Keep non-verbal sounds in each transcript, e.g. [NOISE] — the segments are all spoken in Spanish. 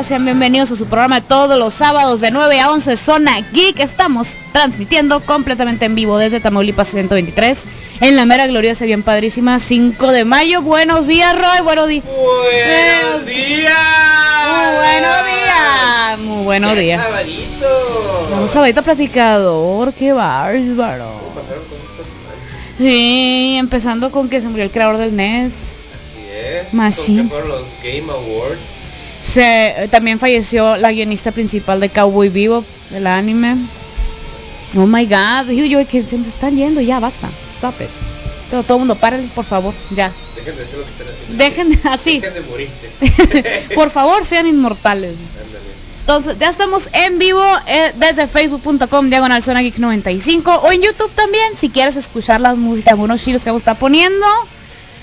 días, sean bienvenidos a su programa todos los sábados de 9 a 11, Zona Geek. Estamos transmitiendo completamente en vivo desde Tamaulipas 123, en la mera gloriosa y bien padrísima 5 de mayo. Buenos días, Roy, buenos días. Buenos días. Muy buenos días, muy buenos Qué días. Sabadito. A ver platicador, qué bárbaro. Sí, empezando con que se murió el creador del NES. Así es. Machine. ¿Con qué fueron los Game Awards? Se, también falleció la guionista principal de Cowboy Vivo, del anime. Oh my god, digo yo que se nos están yendo, ya basta, stop it. Todo, todo mundo, paren, por favor, ya. Dejen de hacer lo que están haciendo. Dejen de- así. Dejen de morirse. [LAUGHS] por favor, sean inmortales. Ándale. Entonces, ya estamos en vivo eh, desde facebook.com, diagonal zona geek 95 o en YouTube también, si quieres escuchar las músicas, algunos chilos que vamos a estar poniendo.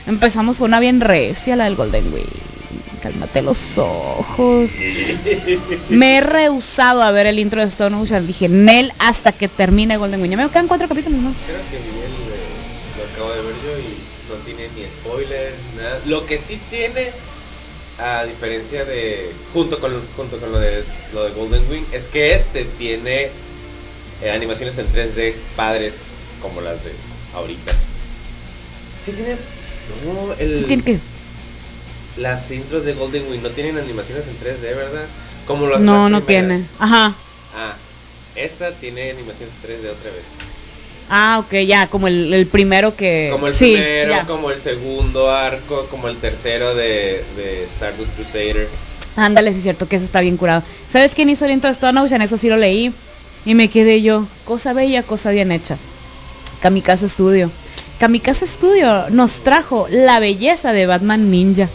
Empezamos con una bien recia, la del Golden Wing. Cálmate los ojos. Me he rehusado a ver el intro de Stone Ocean. Dije, Nel, hasta que termine Golden Wing. Ya me quedan cuatro capítulos, ¿no? Creo que Miguel eh, lo acabo de ver yo y no tiene ni spoilers, nada. Lo que sí tiene, a diferencia de. junto con, junto con lo, de, lo de Golden Wing, es que este tiene eh, animaciones en 3D padres como las de ahorita. Sí tiene. No, el, Sí, tiene que- las intros de Golden Wing no tienen animaciones en 3D, ¿verdad? Como las No, no primeras. tiene. Ajá. Ah, esta tiene animaciones 3D otra vez. Ah, ok, ya, como el, el primero que... Como el sí, primero, ya. como el segundo arco, como el tercero de, de Stardust Crusader. Ándale, sí es cierto que eso está bien curado. ¿Sabes quién hizo el intro de Ocean? Eso sí lo leí. Y me quedé yo, cosa bella, cosa bien hecha. Kamikaze Studio. Kamikaze Studio nos trajo la belleza de Batman Ninja.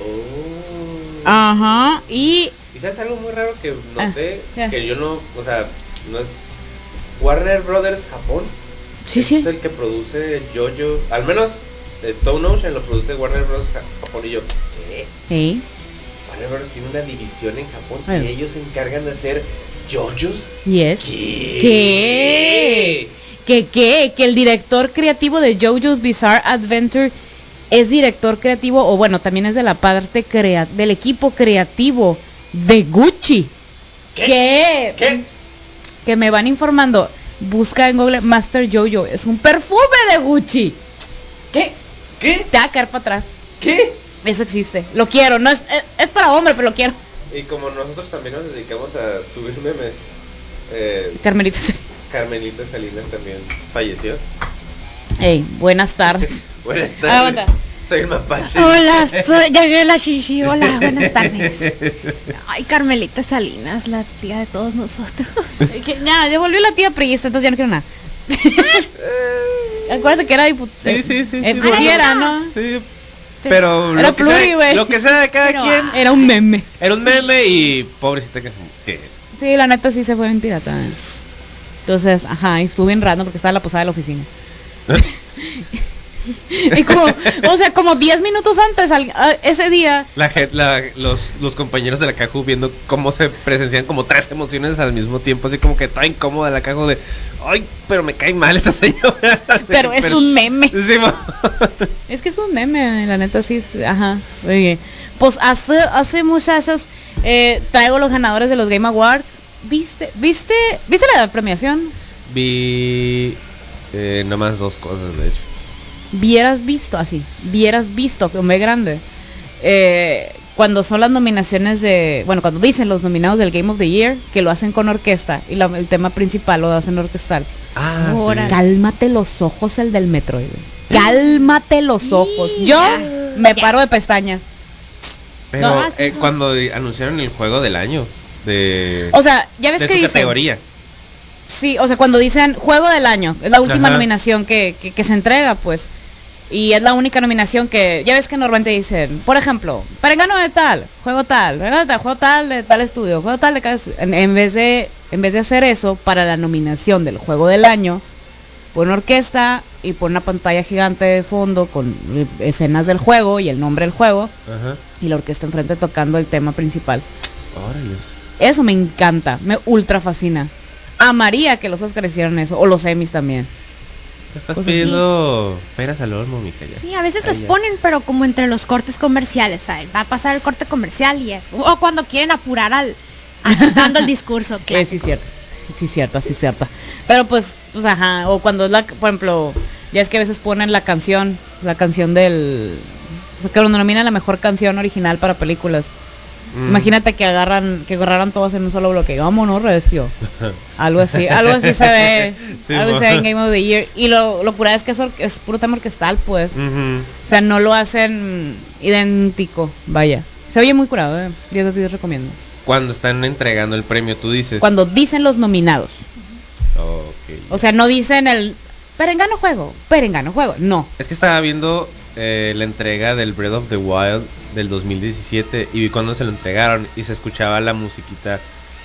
Oh. Ajá, y... Sabes algo muy raro que noté, Ah, ya. que yo no, o sea, no es Warner Brothers Japón. Sí, es sí. el que produce Jojo, al menos Stone Ocean lo produce Warner Bros. Ja- Japón y yo, ¿qué? Sí. Warner Bros. tiene una división en Japón Bueno. y ellos se encargan de hacer JoJo's. Yes. ¿Qué? ¿Qué? ¿Qué qué? Que el director creativo de JoJo's Bizarre Adventure es director creativo, o bueno, también es de la parte crea del equipo creativo de Gucci. ¿Qué? ¿Qué? Que me van informando. Busca en Google Master Jojo. Es un perfume de Gucci. ¿Qué? ¿Qué? Te va a caer para atrás. ¿Qué? Eso existe. Lo quiero. No es, es, es para hombre, pero lo quiero. Y como nosotros también nos dedicamos a subir memes, eh, Carmelita. Carmelita Salinas también falleció. Ey, buenas tardes. [LAUGHS] Buenas Ah, tardes. onda. Soy el mapache. Hola, soy, ya la Shishi. Hola, buenas tardes. [LAUGHS] Ay, Carmelita Salinas, la tía de todos nosotros. Eh, que- Ya, ya volvió la tía priista, entonces ya no quiero nada. Eh, [LAUGHS] Acuérdate que era diputada. Sí, sí, sí, Eh, sí, bueno. era, ¿no? Sí, pero Era lo que, sea, lo que sea de cada Pero, quien ah. Era un meme. era un meme y pobrecita que se Sí, la neta sí se fue en pirata. eh. Entonces, ajá, y estuve bien raro porque estaba en la posada de la oficina. [LAUGHS] [LAUGHS] y como, o sea, como 10 minutos antes, al- a- ese día, la, la- los, los compañeros de la Caju viendo cómo se presencian como tres emociones al mismo tiempo, así como que toda incómoda la Caju de, ay, pero me cae mal esta señora. [LAUGHS] pero es un meme. [LAUGHS] Sí, Es que es un meme, la neta sí, ajá. Oye, pues hace, hace muchachos, eh, traigo los ganadores de los Game Awards. ¿Viste, viste, viste la premiación? Vi eh, nomás dos cosas, de hecho. Vieras visto, así, vieras visto, con B grande. eh, cuando son las nominaciones de, bueno, cuando dicen los nominados del Game of the Year, que lo hacen con orquesta y la- el tema principal lo hacen orquestal. Ah, Órale. Cálmate los ojos el del Metroid. Cálmate los ojos. Yo me paro de pestañas. Pero No, eh, cuando anunciaron el juego del año de, O sea, ya ves de que su dicen. categoría. Sí, o sea, cuando dicen juego del año, es la última Ajá. nominación que, que, que se entrega, pues. Y es la única nominación que, ya ves que normalmente dicen, por ejemplo, perengano de tal, juego tal, de tal, juego tal de tal estudio, juego tal de cada estudio. En, en vez de, en vez de hacer eso, para la nominación del juego del año, pon orquesta y pon una pantalla gigante de fondo con escenas del juego y el nombre del juego, Ajá. y la orquesta enfrente tocando el tema principal. Eso me encanta, me ultra fascina. Amaría que los Oscars hicieran eso, o los Emmys también. Estás Pues pidiendo peras al olmo, mija. ya. Sí, a veces les ya. ponen, pero como entre los cortes comerciales, ¿sabes? Va a pasar el corte comercial y es. O cuando quieren apurar al. [LAUGHS] Dando el discurso. Claro. sí, cierto. Sí, cierta, sí, cierta. Pero pues, pues, ajá. O cuando es la, por ejemplo, ya es que a veces ponen la canción, la canción del. O sea, que lo denominan la mejor canción original para películas. Mm. Imagínate que agarran, que agarraran todos en un solo bloque. Vámonos, recio. Algo así, algo así se ve. [LAUGHS] Sí, algo se ve en Game of the Year. Y lo, lo cura es que es, es puro tema orquestal, pues. O sea, no lo hacen idéntico, vaya. Se oye muy curado, eh. 10 de 10 recomiendo. Cuando están entregando el premio, tú dices. Cuando dicen los nominados. Ok. O sea, no dicen el perengano juego, perengano juego. No. Es que estaba viendo eh, la entrega del Breath of the Wild del 2017 y vi cuando se lo entregaron y se escuchaba la musiquita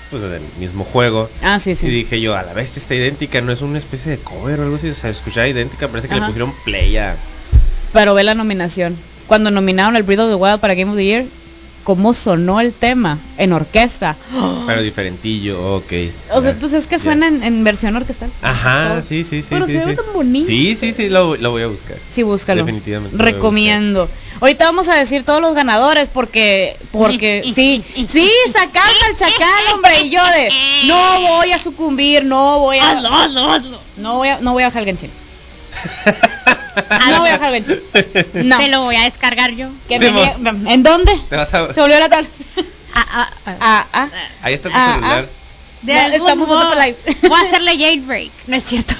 pues del mismo juego. Ah, sí, sí. Y dije yo, a la vez está idéntica, no es una especie de cover o algo así, o sea, escuchaba idéntica, parece que Ajá. le pusieron play a... Pero ve la nominación. Cuando nominaron el Breath of the Wild para Game of the Year, cómo sonó el tema en orquesta. Pero diferentillo, ok. O sea, pues es que suena en, en versión orquestal. Ajá, Todo. sí, sí, sí. Pero sí, se ve sí. tan bonito. Sí, sí, sí, lo, lo voy a buscar. Sí, búscalo. Definitivamente Recomiendo. Ahorita vamos a decir todos los ganadores porque, porque, [LAUGHS] sí, sí, sacamos al chacal, hombre, y yo de, no voy a sucumbir, no voy a, Hazlo, hazlo, hazlo. no voy a, no voy a bajar el Genshin. [LAUGHS] No voy a el Genshin. No. Te lo voy a descargar yo. Que Sí, me ¿En dónde? Te vas a... Se volvió la tabla. Ah, ah, ah. Ah, ah. Ahí está tu Ah, celular. De No, algún estamos modo, live. Voy a hacerle jailbreak. [LAUGHS] No es cierto.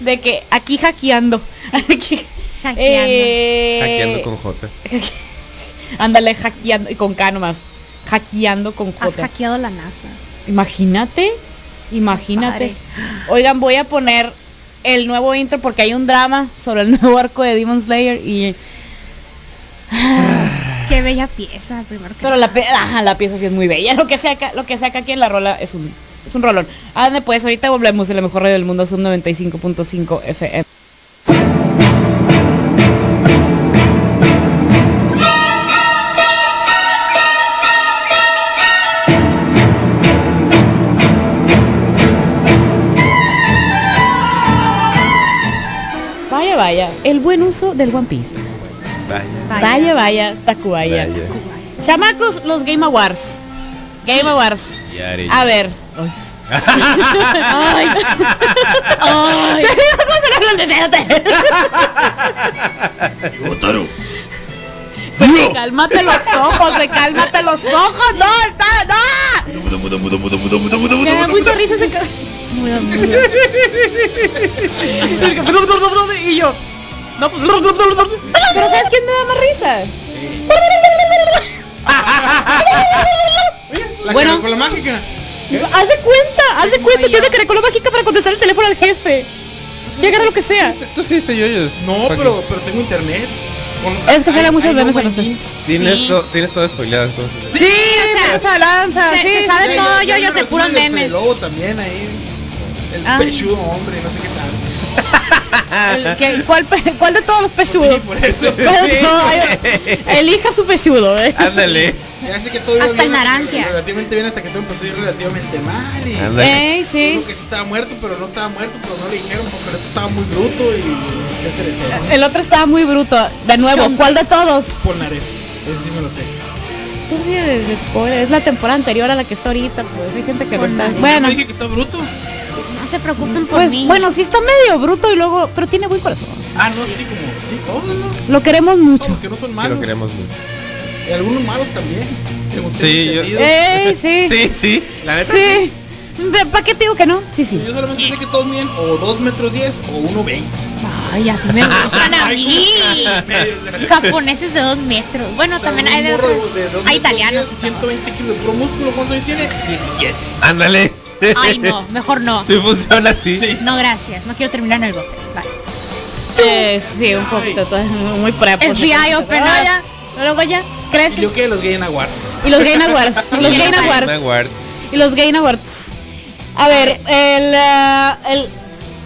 De que aquí hackeando. Aquí- Hackeando. Eh, Hackeando con J. [LAUGHS] Ándale, hackeando, y con K nomás. Hackeando con Has J. hackeado la NASA. Imagínate, imagínate. Oigan, voy a poner el nuevo intro porque hay un drama sobre el [LAUGHS] nuevo arco de Demon Slayer y Qué bella pieza, primero que pero la, ajá, la pieza sí es muy bella. Lo que sea acá, lo que sea acá aquí en la rola es un es un rolón. Ande pues, ahorita volvemos de la mejor radio del mundo, Zoom 95.5 FM. El buen uso del One Piece. Vaya. Vaya. Vaya, vaya, Tacubaya. Vaya. Chamacos, los Game Awards. Game Awards. A ver. Ay. Ay. [LAUGHS] Pues, cálmate los ojos, se cálmate los ojos. No, está, no. Me da mucha risa ese ca- [LAUGHS] Mudo, mudo. [LAUGHS] Y yo. No, pues, pero ¿sabes quién me da más risa? La Bueno. bueno. con la mágica. Haz de cuenta, haz de cuenta, tiene caracola mágica para contestar el teléfono al jefe. Y agarra lo que sea. Tú sí te yoyos. No, pero, pero tengo internet. Con- Es que sale memes my en los. Tienes, Sí. to- tienes todo spoileado entonces. Sí, o sea, esa lanza, se- sí. se sabe todo, yo- yo sé puros memes. Lobo también ahí. El Ah. pechudo hombre, no sé qué El que- ¿cuál, ¿Cuál de todos los pechudos? Sí, por eso. ¿Cuál de todos? Ay, Elija su pechudo, eh. Ándale. Ya sé que todo iba Hasta bien, en Narancia. Relativamente bien hasta que todo empezó a ir relativamente mal. Y Ándale. Ey, sí. Dijo que sí estaba muerto, pero no estaba muerto, pero no le dijeron porque el otro estaba muy bruto y etcétera, etcétera. El otro estaba muy bruto. De nuevo, Son- ¿cuál de todos? Polnareff, ese sí me lo sé. Tú sí eres de spoiler. Es la temporada anterior a la que está ahorita, pues. Hay gente que no está. Yo Bueno, no dije que está bruto. Se preocupen por pues, mí. bueno, sí está medio bruto y luego. Pero tiene buen corazón. Ah, no, sí, como, sí, todos, ¿no? Lo queremos mucho. Todos, que no son Sí malos. lo queremos mucho. Y algunos malos también. Sí, yo-. Ey, sí. [LAUGHS] Sí, sí. La neta. Sí. ¿Para qué te digo que no? Sí, sí. Yo solamente sé que todos miden o 2 metros 10 o 1.20. Ay, así me gustan a [LAUGHS] mí. Japoneses de dos metros. Bueno, O sea, también hay de otros. de dos Hay italianos. 10, 120 kilos de puro músculo. ¿Cuántos años tiene? 17. Ándale. [LAUGHS] Ay, no, mejor no. Sí funciona así. No, gracias. No quiero terminar en el bote. Bye. Eh, sí, un poquito, todo, muy prepo. El GI Open ya, Luego ya, Y crece. yo que los Game Awards. Y los Game Awards. los Game Game Awards. Award. Y los [LAUGHS] Game Awards. A ver, el, ah, el,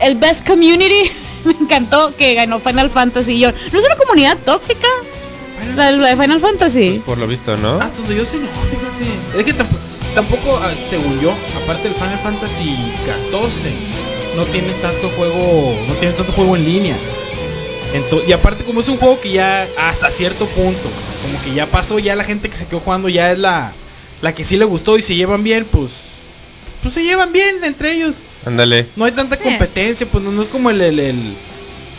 el Best Community [LAUGHS] me encantó que ganó Final Fantasy. Y yo, ¿no es una comunidad tóxica? La, la de Final Fantasy. Por lo visto, ¿no? Ah, donde yo sé no, fíjate. Es que tampoco, tampoco ah, según yo, aparte del Final Fantasy 14, no tienen tanto juego, no tienen tanto juego en línea. Ento- y aparte como es un juego que ya hasta cierto punto, como que ya pasó, ya la gente que se quedó jugando ya es la, la que sí le gustó y se llevan bien, pues, pues se llevan bien entre ellos. Ándale. No hay tanta competencia, pues no, no es como el, el, el-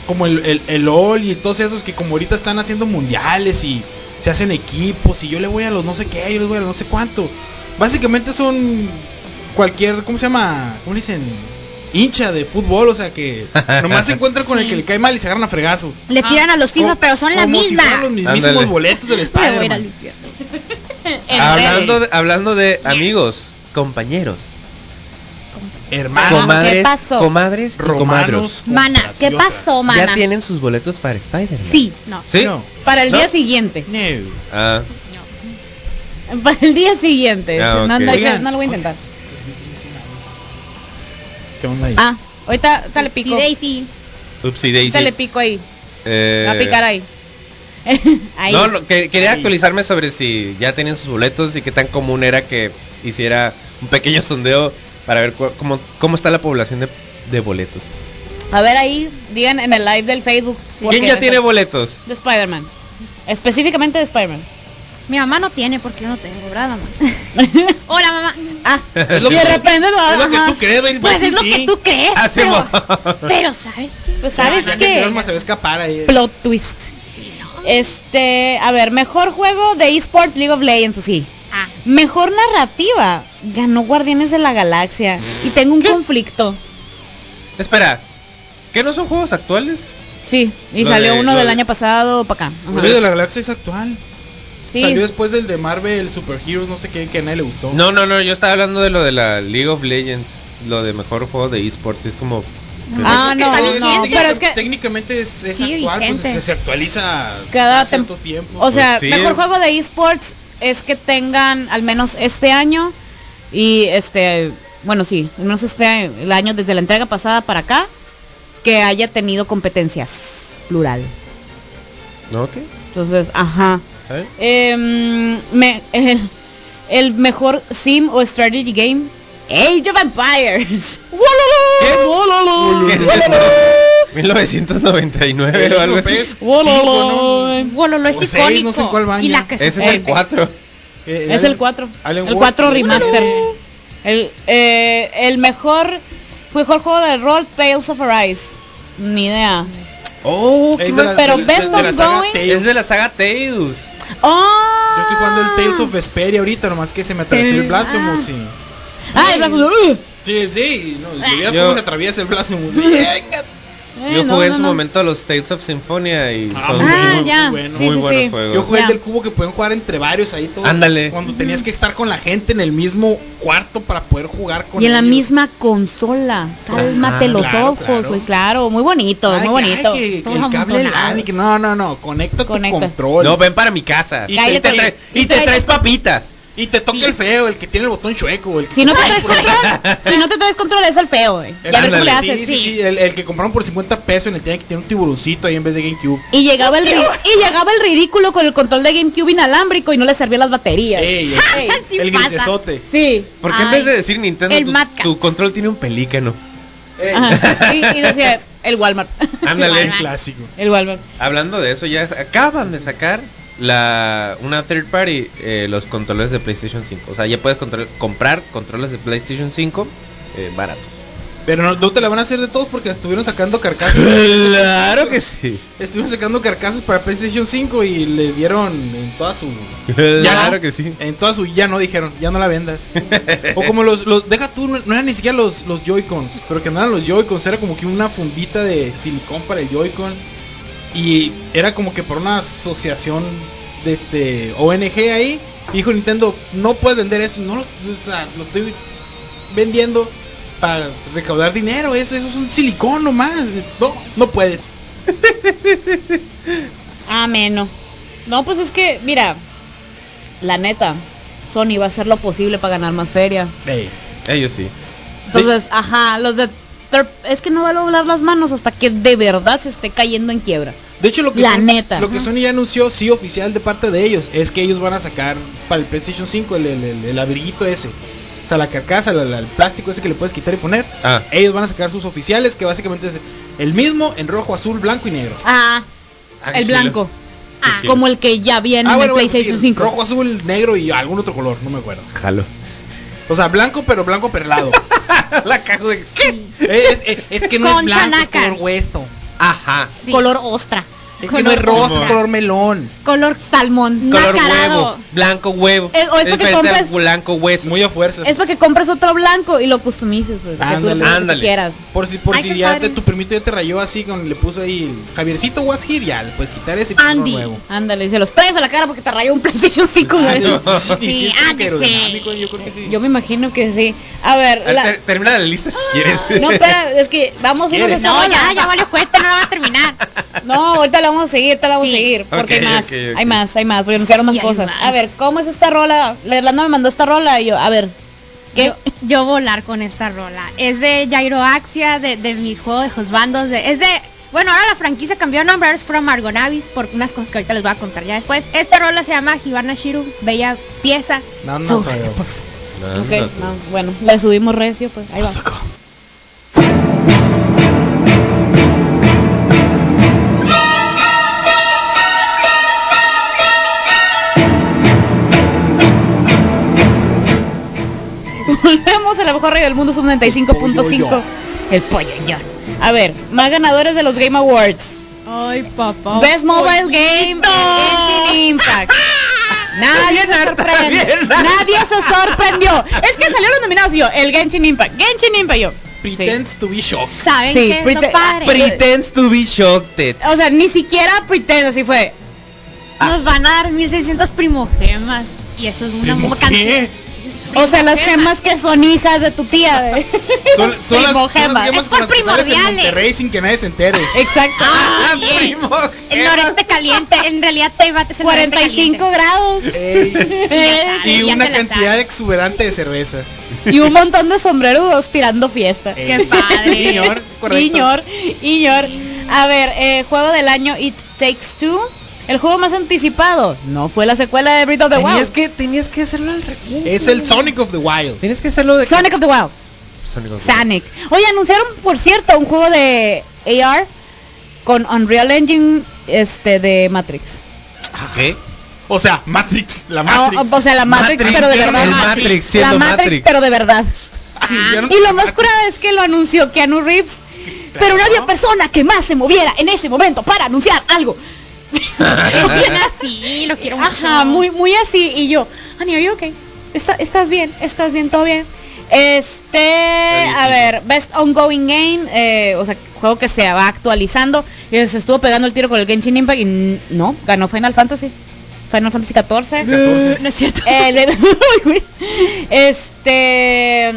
como el, el, el LOL y todos esos que como ahorita están haciendo mundiales y se hacen equipos y yo le voy a los no sé qué, yo les voy a los no sé cuánto. Básicamente son cualquier, ¿cómo se llama? ¿Cómo le dicen? Hincha de fútbol, o sea que [LAUGHS] nomás se encuentran con el que le cae mal y se agarran a fregazos. Le tiran a los FIFA, pero son la como misma. los mismísimos Ándale. boletos del. [LAUGHS] En [LAUGHS] Hablando de, hablando de amigos, compañeros, Hermano, comadres, ¿qué pasó? comadres y comadros. Mana, ¿qué pasó, mana? Ya tienen sus boletos para Spider-Man. Sí, No. ¿Sí? No. para el ¿No? día siguiente. No. Ah, [LAUGHS] Para el día siguiente. Ah, no, lo voy a intentar. ¿Qué onda ahí? Ah, ahorita, ahorita le pico. Daisy. Upsi Daisy. Pico ahí. Eh, Va a picar ahí. [LAUGHS] ahí. No, no, que- quería Ahí. actualizarme sobre si ya tenían sus boletos y qué tan común era que hiciera un pequeño sondeo para ver cómo, cómo está la población de, de boletos. A ver ahí, digan en el live del Facebook. ¿Quién ya tiene boletos? De Spider-Man. Específicamente de Spider-Man. Mi mamá no tiene porque yo no tengo, ¿verdad, mamá? [LAUGHS] Hola, mamá. ah, [LAUGHS] Es lo y de que- repente lo Es lo que tú crees, baby. Pues es lo que tú crees. Ah, sí, pero, [LAUGHS] pero, ¿sabes qué? Pues sabes Ya, ya que qué? Norma se va a escapar ahí. Plot twist. Este, a ver, mejor juego de eSports League of Legends, sí. Ah, Mejor narrativa. Ganó Guardianes de la Galaxia. Y tengo un conflicto. Espera, ¿qué no son juegos actuales? Sí, y Lo salió de- uno del de- año pasado para acá. Guardianes de la Galaxia es actual. Sí. Salió después del de Marvel Super Heroes, no sé qué, que a nadie le gustó. No, no, no, yo estaba hablando de lo de la League of Legends, lo de mejor juego de esports, es como... Ah, no, no, técnicamente- pero es que- técnicamente es, es Sí, actual, pues, se, se actualiza Cada cierto tiempo. O sea, Pues sí. mejor juego de esports es que tengan al menos este año y este, bueno, sí, al menos este el año desde la entrega pasada para acá que haya tenido competencias plural. ¿No? ¿Qué? Entonces, ajá. Ver. Em, me- el, el mejor sim o strategy game Age of Empires. ¿Qué? ¡Wololo! ¿Qué es esto? 1999 El o algo así. es Wololo. es O seis, icónico. no sé en cuál van y ya. la que se Ese es el Eh, 4. Eh, Es el 4. Alan El Wake. 4 remaster. El, eh, el mejor mejor juego de rol Tales of Arise. Ni idea. Oh, Es ¿qué de más? la- Pero Best. Es de la saga Tales. ¡Oh! Yo estoy jugando el Tales of Vesperia ahorita, nomás que se me atravesó el Blasphemous y... Ah, el Black- Sí, sí, no, si vieras cómo se atraviesa el Blasphemous. [LAUGHS] Venga. Eh, Yo no, jugué en su no. momento los Tales of Symphonia y Ah, son muy Ah, ya. muy bueno. Sí, muy sí, buenos sí. juegos. Yo jugué Ya. el del cubo que pueden jugar entre varios ahí todos. Ándale. Cuando tenías que estar con la gente en el mismo cuarto para poder jugar con Y en la misma consola. Cálmate Ajá, los claro, ojos, claro. güey, claro. Muy bonito, Ay, muy bonito. ay, que- que Todos el cable amontonados. LAN y que no, no, no, conecta, Conecta. tu control. No, ven para mi casa. Y Cállate, te, traes, y y te trae- traes papitas. Y te toca el feo, el que tiene el botón chueco, el que Si no te [LAUGHS] traes control, si no te traes control es el feo, güey. El- Ya ver cómo le ándale. haces. Sí, sí, sí, el, el que compraron por 50 pesos en el tiene que tiene un tiburoncito ahí en vez de GameCube. Y llegaba el [LAUGHS] y llegaba el ridículo con el control de GameCube inalámbrico y no le servían las baterías. Ey, Ey. [LAUGHS] Sí el pasa. grisesote. Sí. ¿Por qué en vez de decir Nintendo, el tu, control tiene un pelícano? Ajá. Y, y decía el Walmart. Ándale. El clásico. el Walmart. Hablando de eso, ya acaban de sacar la una third party eh, los controles de PlayStation 5. O sea, ya puedes control- comprar controles de PlayStation 5 eh, baratos. Pero no, no te la van a hacer de todos porque estuvieron sacando carcasas. Claro que sí. Estuvieron sacando carcasas para PlayStation 5 y le dieron en toda su [LAUGHS] Claro que sí. en toda su ya no dijeron, ya no la vendas. o como los, los deja tú, no, no eran ni siquiera los, los Joy-Cons, pero que no eran los Joy-Cons, era como que una fundita de silicón para el Joy-Con y era como que por una asociación de este ONG ahí, dijo Nintendo, no puedes vender eso, no lo, o sea, lo estoy vendiendo para recaudar dinero, eso, eso es un silicón nomás, no, no puedes. [LAUGHS] Ameno. No, pues es que, mira, la neta, Sony va a hacer lo posible para ganar más feria. Ey. Ellos sí. Entonces, ajá, los de es que no va a doblar las manos hasta que de verdad se esté cayendo en quiebra. De hecho, lo que, La neta. lo que Sony ya anunció, sí, oficial de parte de ellos, es que ellos van a sacar para el PlayStation 5 el, el, el, el abriguito ese. sea, la carcasa, la- la- el plástico ese que le puedes quitar y poner. Ah. Ellos van a sacar sus oficiales, que básicamente es el mismo en rojo, azul, blanco y negro. Ah, Ah, el blanco. Ah, como el que ya viene Ah, en bueno, el bueno, PlayStation sí, 5. rojo, azul, negro y algún otro color, no me acuerdo. Jalo. O sea, blanco, pero blanco perlado. [LAUGHS] la caja de ¿qué? es, es- es que no Con es blanco, es chanaca. color hueso. Ajá. Color ostra. Es que no es Color rosa, es color melón. Color salmón. Color Nacarado. huevo, blanco huevo. O es porque diferente al compras- blanco hueso. Muy a fuerzas. Es para que compres otro blanco y lo customices, pues, que tú le Ándale. que Ándale. quieras. Por si, por Ay, si ya padre. te- tu primito ya te rayó así, con, le puso ahí Javiercito was here, ya le puedes quitar ese Andy. nuevo. Ándale, y se los traes a la cara porque te rayó un PlayStation 5. Ah, güey. no, Sí, sí, es que yo creo que sí. Yo me imagino que sí. A ver, Ah, la- ter- termina la lista si quieres. no, espera, es que [LAUGHS] vamos a irnos quieres. a No, ya, ya valió cuenta, no la va a terminar. No, ahorita la vamos a seguir, ahorita la vamos Sí. a seguir. Porque hay más, hay más, hay más, porque anunciaron más Sí, cosas. más. A ver, ¿cómo es esta rola? La Irlanda me mandó esta rola y yo, a ver, ¿qué? Yo, yo volar con esta rola. Es de Jairo Axia, de, de mi juego de Josbandos. De, es de. Bueno, ahora la franquicia cambió de nombre, ahora es from Argonavis, por unas cosas que ahorita les voy a contar ya después. Esta rola se llama Hibana Shiru, bella pieza. No, no, no, bueno, le subimos recio, pues ahí va. Volvemos a la mejor radio del mundo, sub 95.5. El pollo A ver, más ganadores de los Game Awards. Ay, papá. Best Mobile Game Genshin Impact. [LAUGHS] Nadie se sorprendió. Nadie se sorprendió. Es que salieron los nominados yo, el Genshin Impact. Genshin Impact yo. Pretends to be shocked. ¿Saben Sí, qué prete- padre? Pretends to be shocked. O sea, ni siquiera pretend, así fue. Nos van a dar 1600 primogemas. Y eso es una ¿Primo cantidad. O sea, las gemas que son hijas de tu tía. ¿eh? Son, son [LAUGHS] las, son las Primogemas. gemas Es por en primordiales. Monterrey sin que nadie se entere. Exacto. Ah, bien. [LAUGHS] primo, El noreste caliente, en realidad te bates el noreste 45 caliente. grados. Ey, [LAUGHS] y una cantidad sabe. exuberante de cerveza. Y un montón de sombrerudos tirando fiesta. Ey. Qué padre. Correcto. Iñor, Iñor. A ver, eh, juego del año It Takes Two. El juego más anticipado. No fue la secuela de Breath of the Tenías Wild. que, tenías que hacerlo al revés. Es el Sonic of the Wild. Tienes que hacerlo de Sonic of the Wild. Sonic of the Wild. Sonic. Oye, anunciaron, por cierto, un juego de AR con Unreal Engine este de Matrix. ¿Qué? O sea, Matrix, la Ah, Matrix. o sea, la Matrix, Matrix, pero de el verdad. Matrix siendo la Matrix, Matrix. pero de verdad. Anunciaron Y lo más curado es que lo anunció Keanu Reeves. Pero no había persona que más se moviera en ese momento para anunciar algo. Es [LAUGHS] bien así, lo quiero mucho. Ajá, muy, muy así. Y yo, honey, are you okay? ¿Está- ¿Estás bien? ¿Estás bien? ¿Todo bien? Este, a ver, Best Ongoing Game, eh, o sea, juego que se va actualizando. Y se estuvo pegando el tiro con el Genshin Impact y no, ganó Final Fantasy. Final Fantasy 14. 14. No es cierto. Eh, [LAUGHS] este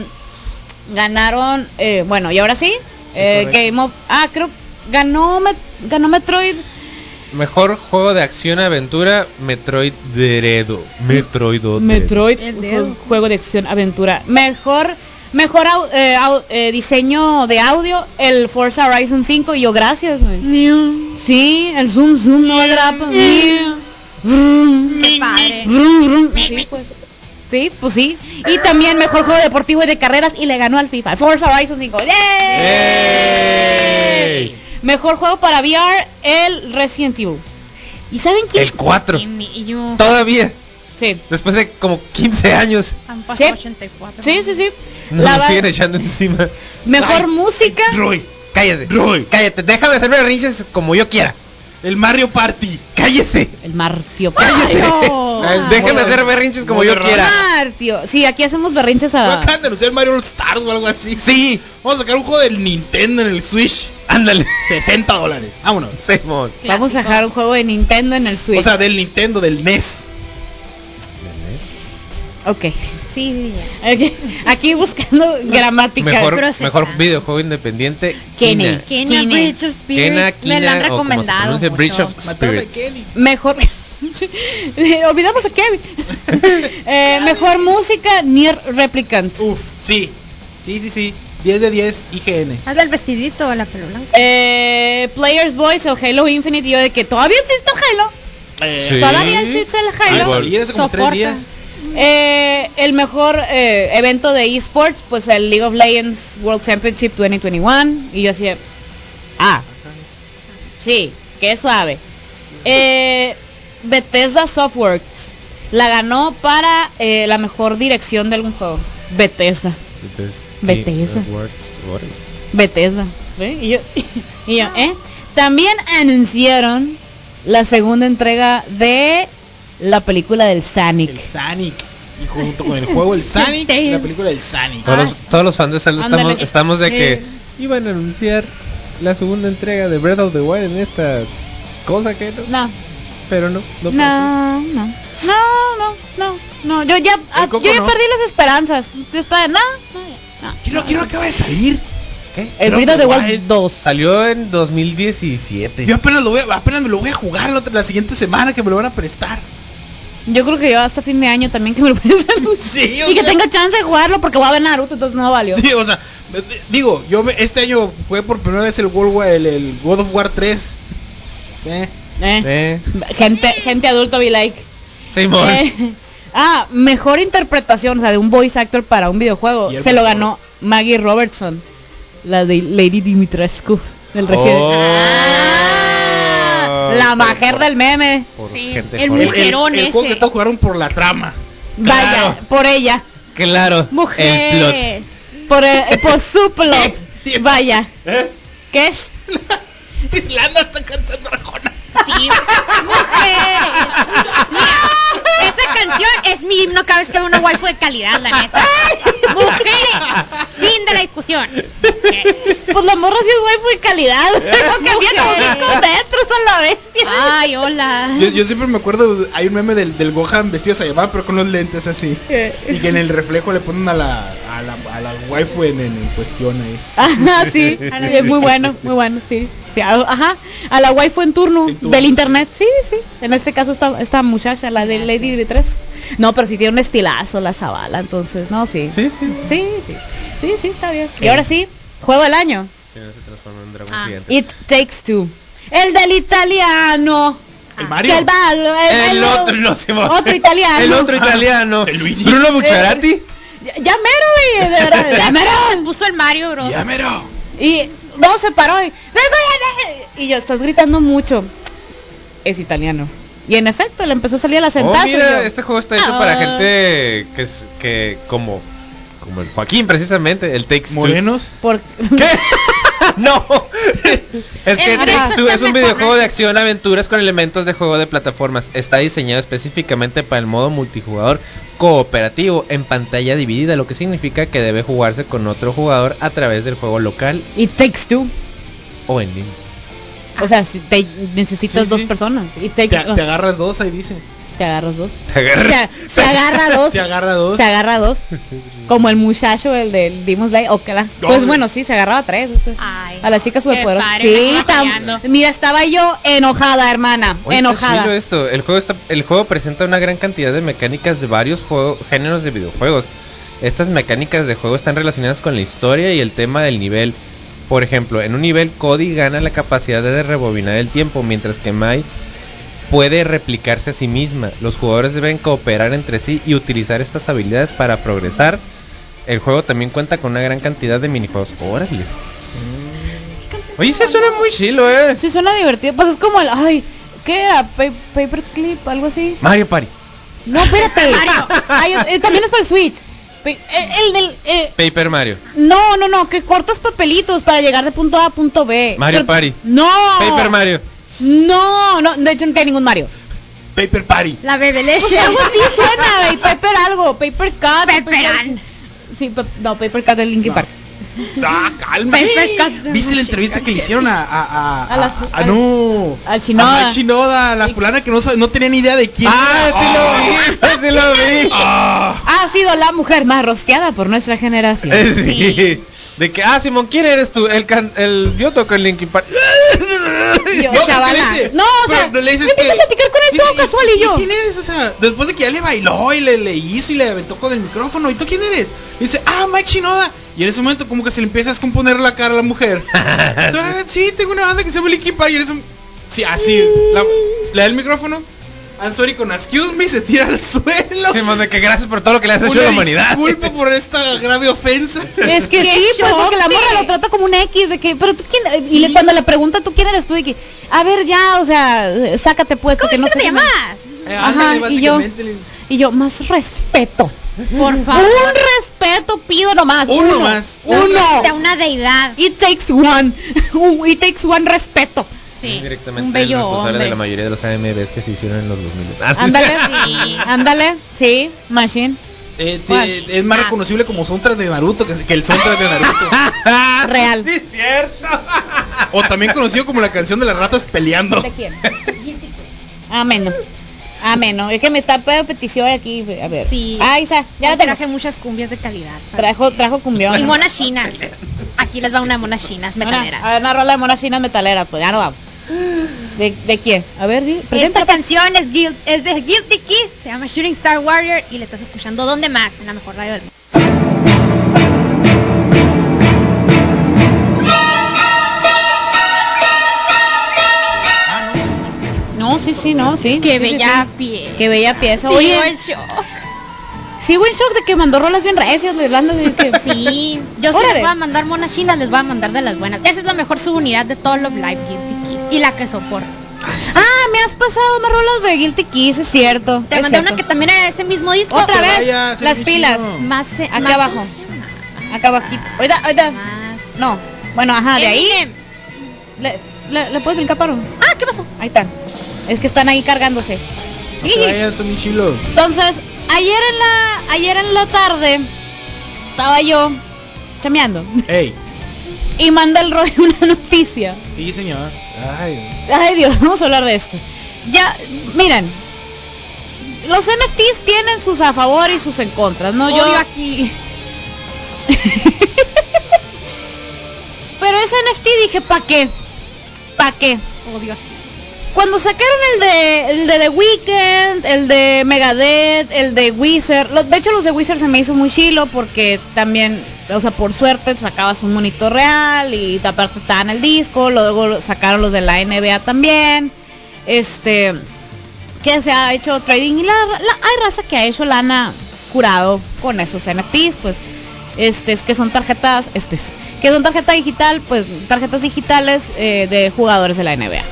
ganaron eh, bueno y ahora sí eh. Game of ah creo ganó Met- ganó Metroid Mejor juego de acción aventura, Metroid Dredo. Metroid. Metroid juego de acción aventura mejor mejor au- eh, au- eh, diseño de audio el Forza Horizon 5 y yo gracias güey. sí el zoom zoom no grapa Qué padre. Vrum, vrum. Sí, pues. Sí, pues sí. Y también mejor juego deportivo y de carreras y le ganó al FIFA. Forza Horizon 5. ¡Yay! ¡Yay! Mejor juego para VR, el Resident Evil. ¿Y saben quién? El 4. Y mi- y yo- Todavía. Sí. Después de como 15 años. Han pasado Sí. 84. Sí, sí, sí. Nos La lo va- siguen echando encima. Mejor Ay, música. Roy, Cállate. Roy. Cállate. Déjame hacerme rinches como yo quiera. el Mario Party. Cállese. El Martio. Mario. [LAUGHS] Déjame hacer berrinches como yo quiera. Martio. Sí, aquí hacemos berrinches ¿No a. acaban de anunciar Mario All Stars o algo así? Sí. Vamos a sacar un juego del Nintendo en el Switch. Ándale. 60 dólares. Vámonos. Simón. Vamos a dejar un juego de Nintendo en el Switch. O sea, del Nintendo, del NES. ok. Sí, sí, ya. Ok. Aquí buscando gramática. Mejor, mejor videojuego independiente. Kena Kina. Bridge of Spirits. Kena, me la han se recomendado. mucho. Bridge of Spirits. Kenny. Mejor. [LAUGHS] Olvidamos a Kevin. [LAUGHS] Eh, mejor música, Nier Replicant. Uf, sí. Sí, sí, sí. 10 de 10 IGN. Hazle el vestidito, la pelo blanco. Eh, Players Voice, el Halo Infinite. Y yo de que todavía existe Halo. Eh, Sí. Todavía existe el a Halo. salir hace como 3 Soporta. días. Eh, el mejor eh, evento de esports, pues el League of Legends World Championship 2021. Y yo así, de, ah, sí, qué suave. Eh, Bethesda Softworks la ganó para eh, la mejor dirección de algún juego. Bethesda, Bethesda. Bethesda. ¿sí? Y yo, [LAUGHS] y yo, ¿eh? También anunciaron la segunda entrega de la película del Sonic. El Sonic. Y junto con el juego el [LAUGHS] Sonic, la película del Sonic. Todos, los, todos los fans de Zelda estamos, estamos de que Eh. iban a anunciar la segunda entrega de Breath of the Wild en esta cosa que no, No, pero no, no, no, no, no, no, no, no. Yo ya, ah, yo ya no. perdí las esperanzas. Yo estaba, no, no, no. Quiero, quiero acaba de salir. ¿Qué? El Breath of the Wild Wild 2. Salió en 2017. Yo apenas lo voy a, apenas me lo voy a jugar la, otra- la siguiente semana que me lo van a prestar. Yo creo que yo hasta fin de año también que me lo [LAUGHS] voy hacer. Sí, o y que sea- tenga chance de jugarlo porque va a ver Naruto, entonces no valió. Sí, o sea, me- digo, yo me- este año jugué por primera vez el World War, el, el God of War 3. Eh, Eh. Eh, Gente, gente adulto be like. Simón. Eh, ah, mejor interpretación, o sea, de un voice actor para un videojuego. El Se lo ganó Maggie Robertson, la de Lady Dimitrescu, del Resident. Oh. Ah, la mujer del meme. por Sí, gente el joven. el, mujerón el, el juego ese. que todos jugaron por la trama. Vaya, Claro. por ella. Claro. El Mujeres. Por, el- por su plot. [LAUGHS] Vaya. plot. ¿Qué es? [LAUGHS] Irlanda está cantando Arjona. Sí, mujeres. Mira, esa canción es mi himno cada vez que veo una waifu de calidad, la neta. Mujeres. Fin de la discusión. Mujeres. Pues la morra sí es waifu de calidad. [LAUGHS] Lo que viene Mujer. con dentro son la bestia. Ay, hola. Yo, yo siempre me acuerdo, hay un meme del, del Gohan vestido de Sayama, pero con los lentes así. Y que en el reflejo le ponen a la, a la, a la waifu en, en, en cuestión ahí. Ajá, sí, es [LAUGHS] muy bueno, muy bueno, sí. sí a- ajá, a la waifu en turno, En turno, del internet, sí, sí. En este caso esta, esta muchacha, la de Lady de 3. No, pero sí tiene un estilazo la chavala, entonces, no, sí. Sí, sí. Sí, sí. Sí, sí, está bien. Y ahora sí, juego del año. Sí, no se transformó en dragón Ah. It Takes Two. El del italiano. El Mario. Que el, balo- el- El otro, no, Simón. Otro italiano. El otro italiano. [LAUGHS] El Luigi. Bruno Bucciarati. Ya, ya mero, güey, de verdad, [LAUGHS] ya mero. Puso el Mario, bro. Ya mero. Y no se paró y, y yo, estás gritando mucho. Es italiano. Y en efecto, le empezó a salir a la Oh, y yo, mira, este juego está hecho Ah. para gente que es que como como el Joaquín precisamente, el Takes Two. Por- [LAUGHS] ¿Qué? [LAUGHS] no. es que El Takes Two es un videojuego de acción aventuras con elementos de juego de plataformas. Está diseñado específicamente para el modo multijugador cooperativo en pantalla dividida, lo que significa que debe jugarse con otro jugador a través del juego local It Takes Two. o en línea. O sea, si te necesitas Sí, dos sí. personas. It takes, Te, te agarras dos, ahí dice. te agarras dos. Te agarras- [LAUGHS] Se, se agarra dos. Se agarra dos. Se agarra dos. [LAUGHS] Como el muchacho, el del. O que la- Pues No, bueno, sí, se agarraba tres. Ay. A la chica Qué superpoderosa. padre, Sí, tam- mira, estaba yo enojada, hermana. Oye, enojada. esto. El juego está, el juego presenta una gran cantidad de mecánicas de varios juego- géneros de videojuegos. Estas mecánicas de juego están relacionadas con la historia y el tema del nivel. Por ejemplo, en un nivel Cody gana la capacidad de rebobinar el tiempo, mientras que Mai puede replicarse a sí misma. Los jugadores deben cooperar entre sí y utilizar estas habilidades para progresar. El juego también cuenta con una gran cantidad de minijuegos. Órale. Oye, se suena muy chilo, eh. Sí, suena divertido. Pues es como el. Ay, ¿qué era? Pa- paperclip, algo así. Mario Party. No, espérate. [LAUGHS] Ay, eh, también es para el Switch. Eh, el del. eh, Paper Mario. no, no, no, que cortas papelitos para llegar de punto A a punto B. Mario Pero- Party. No. Paper Mario. No, no, de hecho no tiene ningún Mario. Paper Party. La bebé leche. Algo así suena. Paper algo. Paper Cat. Paperan. Sí, pa- no, Paper Cat del Linkin No. Park. Ah, calma. ¿Viste la entrevista que le hicieron a a a, A la- a- a- no al Shinoda. A Mike Shinoda, a la fulana que no no tenía ni idea de quién. Ah, era. sí lo vi, sí lo vi. Ah. Ha sido la mujer más rosteada por nuestra generación. Eh, sí. De que, ah, Simón, ¿quién eres tú? El, can el yo toco el Linkin Park. Y yo, [LAUGHS] No. No, o sea, le dices que- a platicar con él todo casual y yo. ¿Quién eres? O sea, después de que ya le bailó y le, le hizo y le aventó con el micrófono. ¿Y tú quién eres? Y dice, ah, Mike Shinoda. Y en ese momento como que se le empieza a descomponer la cara a la mujer. [LAUGHS] Ah, sí, tengo una banda que se llama Linkin Park. Y en ese Sí, así. La, le da el micrófono. I'm sorry con excuse me se tira al suelo. Simón, de que gracias por todo lo que le has hecho Una a la humanidad. Disculpa por esta grave ofensa. Es que ¡Qué sí, pues shock, porque la morra sí! lo trata como un X, de que, pero tú quién, y le, cuando le pregunta tú quién eres tú, y que, a ver ya, o sea, sácate pues, ¿Cómo porque no es que sé te qué más". llamas? Eh, Ajá, y yo- Y yo, más respeto. Por favor. Un respeto pido nomás. Uno más. Uno. De una deidad. It takes one. [LAUGHS] It takes one respeto. Sí. Directamente un bello el responsable hombre. de la mayoría de los AMVs que se hicieron en los 2000. Ah, Ándale, [LAUGHS] Sí. ándale, sí, machine. Eh, te- es más Ah. reconocible como soundtrack de Naruto que, que el soundtrack de Naruto. [LAUGHS] Real. Sí, cierto. o también conocido como la canción de las ratas peleando. ¿De quién? Ameno. Ameno. Es que me está pidiendo petición aquí. A ver. Sí. Ahí está. Ya tengo. traje muchas cumbias de calidad. Trajo, trajo cumbión. Y monas chinas. Aquí les va una mona chinas Una- metalera. a ver, una rola de monas chinas metaleras, pues ya no vamos. ¿De, de quién? A ver, Esta canción es, Guil- es de Guilty Kiss, se llama Shooting Star Warrior y la estás escuchando ¿dónde más? En la mejor radio del mundo. No, sí, sí, no, sí. Qué Sí, bella sí. pie. Qué bella pieza. Sigo Oye, en shock. sigo en shock de que mandó rolas bien recias, le hablando de que... Sí, yo sí les voy a mandar monas chinas, les voy a mandar de las buenas. Esa es la mejor subunidad de todo Love Live Guilty Kiss y la que soporto. Ah, me has pasado más rolas de Guilty Kiss, es cierto. Te es mandé cierto. una que también era de ese mismo disco. Otra vez, vaya las pilas. chido. Más Acá más abajo. Acá abajito. Oiga, oiga. Más. No. Bueno, ajá, de ahí. ¿Le, le, le puedes brincar, paro? Ah, ¿qué pasó? Ahí están. Es que están ahí cargándose. No Y- se vayan, son bien chilos. Entonces, ayer en la ayer en la tarde estaba yo chameando Ey, y manda el rollo [LAUGHS] una noticia. sí señor. Ay, Ay Dios, vamos a hablar de esto. Ya, miren, los NFTs tienen sus a favor y sus en contra, ¿no? Yo aquí. [LAUGHS] Pero ese NFT dije, ¿pa' qué? ¿Pa' qué? Odio aquí. Cuando sacaron el de, el de The Weeknd, el de Megadeth, el de Wizard, lo- de hecho los de Wizard se me hizo muy chilo porque también, o sea, por suerte sacabas un monitor real y aparte estaba en el disco, luego sacaron los de la NBA también, este, que se ha hecho trading y la, hay raza que ha hecho lana curado con esos NFTs, pues, este, es que son tarjetas, este, que son tarjeta digital, pues, tarjetas digitales eh, de jugadores de la NBA.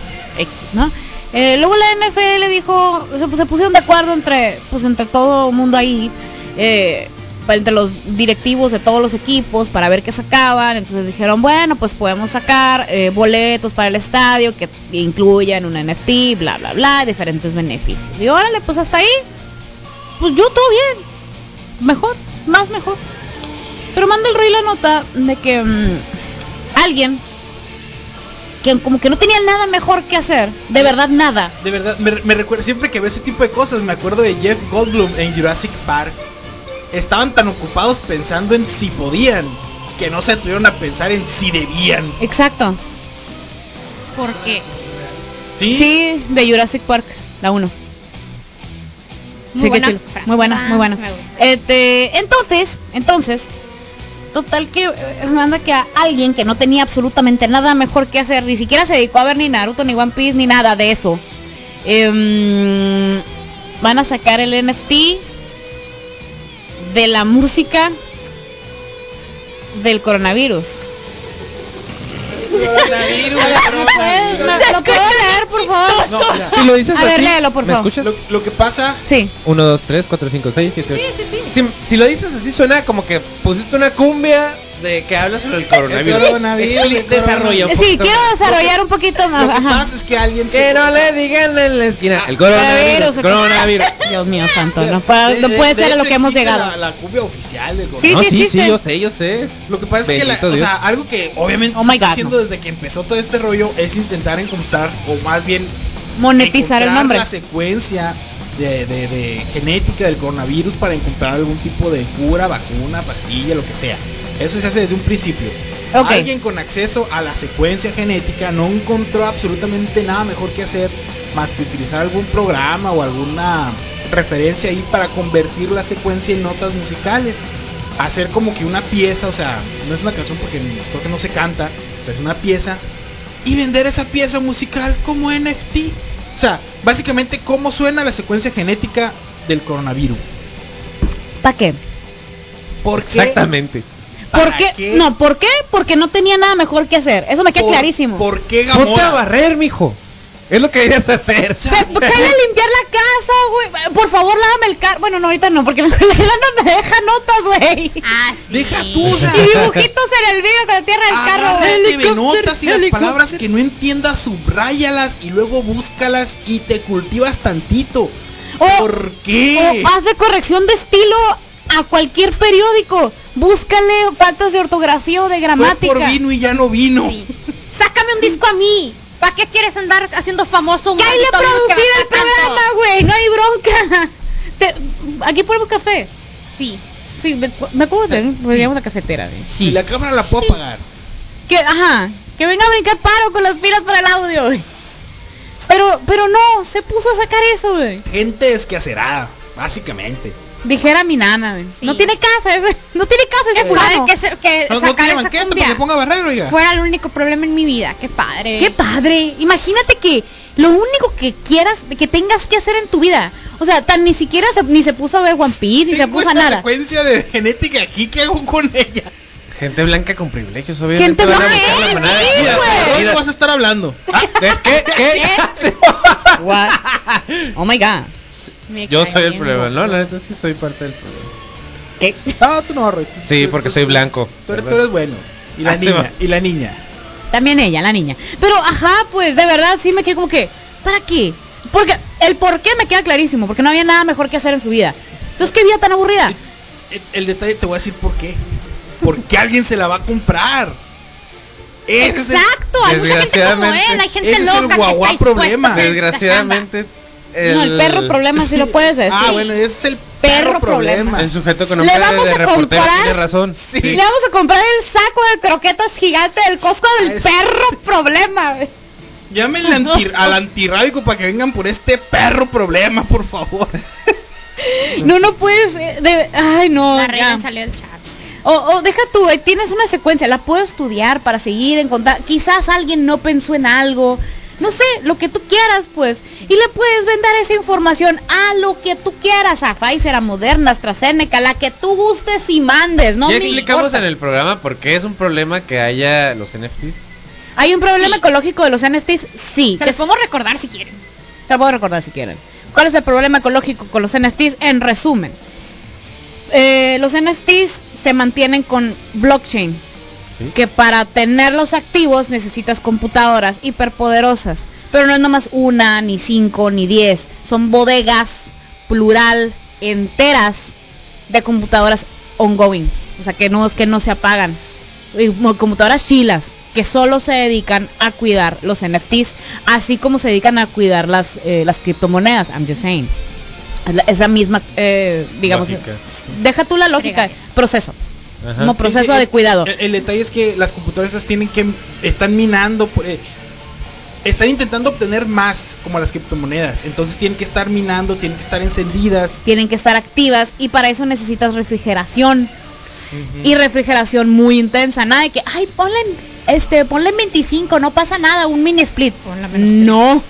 ¿no? Eh, luego la NFL dijo, se, se pusieron de acuerdo entre, pues entre todo el mundo ahí, eh, entre los directivos de todos los equipos para ver qué sacaban. Entonces dijeron, bueno, pues podemos sacar eh, boletos para el estadio que incluyan un NFT, bla, bla, bla, diferentes beneficios. Y órale, pues hasta ahí, pues yo todo bien, mejor, más mejor. Pero manda el rey la nota de que mm, alguien que como que no tenía nada mejor que hacer, de verdad nada. de verdad, me, me recuerda, siempre que veo ese tipo de cosas, me acuerdo de Jeff Goldblum en Jurassic Park. Estaban tan ocupados pensando en si podían, que no se atrevieron a pensar en si debían. Exacto. ¿Por qué? ¿Sí? Sí, de Jurassic Park, la 1. Muy buena. Muy buena, muy buena. Este, entonces, entonces, total que eh, manda que a alguien que no tenía absolutamente nada mejor que hacer, ni siquiera se dedicó a ver ni Naruto, ni One Piece, ni nada de eso. em, van a sacar el NFT de la música del coronavirus. Coronavirus, ¿Me- ¿Lo puedo leer, por favor? No, mira. Si lo dices A ver, así, léelo, por ¿me favor. escuchas? Lo, lo que pasa, Sí. 1, 2, 3, 4, 5, 6, 7, 8. Si, si lo dices así suena como que pusiste una cumbia de que hablas sobre el coronavirus. El coronavirus, el desarrolla un Sí, poquito quiero más. desarrollar un poquito más. lo que pasa es que alguien se- Que no le digan en la esquina. El coronavirus. El coronavirus. [LAUGHS] Dios mío santo, no, puedo- De- no de- puede de ser a lo que hemos llegado. La, la cumbia oficial del Sí, no, sí, sí, yo sé, yo sé. Lo que pasa es que la- o sea, algo que obviamente Oh se está God, haciendo no. desde que empezó todo este rollo es intentar encontrar, o más bien Monetizar el nombre. la secuencia de, de- de genética del coronavirus para encontrar algún tipo de cura, vacuna, pastilla, lo que sea. Eso se hace desde un principio. Alguien con acceso a la secuencia genética no encontró absolutamente nada mejor que hacer más que utilizar algún programa o alguna referencia ahí para convertir la secuencia en notas musicales. Hacer como que una pieza, o sea, no es una canción porque creo que no se canta, o sea, es una pieza y vender esa pieza musical como NFT. O sea, básicamente cómo suena la secuencia genética del coronavirus. ¿Para qué? ¿Por qué? Exactamente. ¿Por ¿Para qué? qué? No, ¿por qué? Porque no tenía nada mejor que hacer. Eso me queda Por- clarísimo. ¿Por qué Ponte a Gamora? barrer, mijo. Es lo que deberías hacer. Cállate a limpiar la casa, güey. Por favor, lávame el carro. Bueno, no, ahorita no, porque [LAUGHS] la no me deja notas, güey. Ah, sí. Deja tú, o sea, Y dibujitos en el video con la tierra del carro, güey. de notas y las palabras que no entiendas, subráyalas y luego búscalas y te cultivas tantito. O- ¿Por qué? O hazle corrección de estilo a cualquier periódico. Búscale faltas de ortografía o de Fue gramática. por vino y ya no vino. Sí. Sácame un disco a mí. ¿Para qué quieres andar haciendo famoso un ¡Que hay de maldito disco que producir a el programa, güey! ¡No hay bronca! [LAUGHS] Te- aquí ponemos café. Sí. Sí, me, me acuerdo de tener una cafetera, güey. Y la cámara la puedo apagar. Que, ajá, que venga a brincar paro con las pilas para el audio, güey. Pero, pero no, se puso a sacar eso, güey. Gente desquacerada, básicamente. Dijera mi nana. Sí. No tiene casa, ese, [LAUGHS] no tiene casa ese Qué fulano. padre que, se, No, sacar esa cumbia ponga fuera el único problema en mi vida. Qué padre. Qué padre. Imagínate que lo único que quieras, que tengas que hacer en tu vida. O sea, tan ni siquiera se, ni se puso a ver One Piece, ni se puso a nada. secuencia de genética aquí, ¿qué hago con ella? Gente blanca con privilegios, obviamente. Gente blanca, ¿eh? de- Sí, Mira, güey. ¿De mira, dónde vas a estar hablando? ¿De qué? ¿Qué? [LAUGHS] What? Oh my god. Me Yo soy el problema, no, la neta sí soy parte del problema. ¿Qué? No, tú no, Roy. Sí, Tú- porque tú- soy blanco. Tú eres, tú eres bueno. Y la Ah, sí, niña, va. y la niña. También ella, la niña. Pero, ajá, pues de verdad sí me quedé como que, ¿para qué? Porque el por qué me queda clarísimo, porque no había nada mejor que hacer en su vida. Entonces, ¿qué vida tan aburrida? El, el detalle te voy a decir por qué. Porque alguien se la va a comprar. Ese es el- Exacto, hay mucha gente como Desgraciadamente, él, hay gente ese es el loca que guaguá está dispuesta problema. a hacer esta Desgraciadamente. No, el perro problema sí lo puedes decir. Ah, bueno, ese es el Perro perro, problema. problema. El sujeto con Le nombre vamos de a reportero comprar- tiene razón. Sí. Le vamos a comprar el saco de croquetas gigante del Costco del Ah, es- perro problema. Llámenle [LAUGHS] anti- al antirrábico para que vengan por este perro problema, por favor. [LAUGHS] No, no puedes. eh, de- ay, no. Reina salió del chat. O, o deja tú, eh, tienes una secuencia, la puedo estudiar para seguir en contar. Quizás alguien no pensó en algo. No sé, lo que tú quieras, pues. Y le puedes vender esa información a lo que tú quieras, a Pfizer, a Moderna, a AstraZeneca, la que tú gustes y mandes, ¿no? ya me explicamos importa. en el programa por qué es un problema que haya los NFTs. ¿Hay un problema Sí. ecológico de los NFTs? Sí. Se los podemos recordar si quieren. Se lo puedo recordar si quieren. ¿Cuál es el problema ecológico con los NFTs? En resumen, eh, los NFTs se mantienen con blockchain, ¿sí? que para tenerlos activos necesitas computadoras hiperpoderosas. Pero no es nomás una, ni cinco, ni diez. Son bodegas, plural, enteras de computadoras ongoing. O sea, que no, que no se apagan. Y computadoras chilas que solo se dedican a cuidar los NFTs, así como se dedican a cuidar las, eh, las criptomonedas. I'm just saying. Es la- Esa misma, eh, digamos, Lógica. deja tú la lógica, Fregale. proceso. Ajá. Como proceso sí, de el- cuidado. El, el detalle es que las computadoras tienen que están minando, eh, están intentando obtener más como las criptomonedas. Entonces tienen que estar minando, tienen que estar encendidas. tienen que estar activas y para eso necesitas refrigeración y refrigeración muy intensa nada de que ay ponle este ponle en 25 no pasa nada un mini split menos no O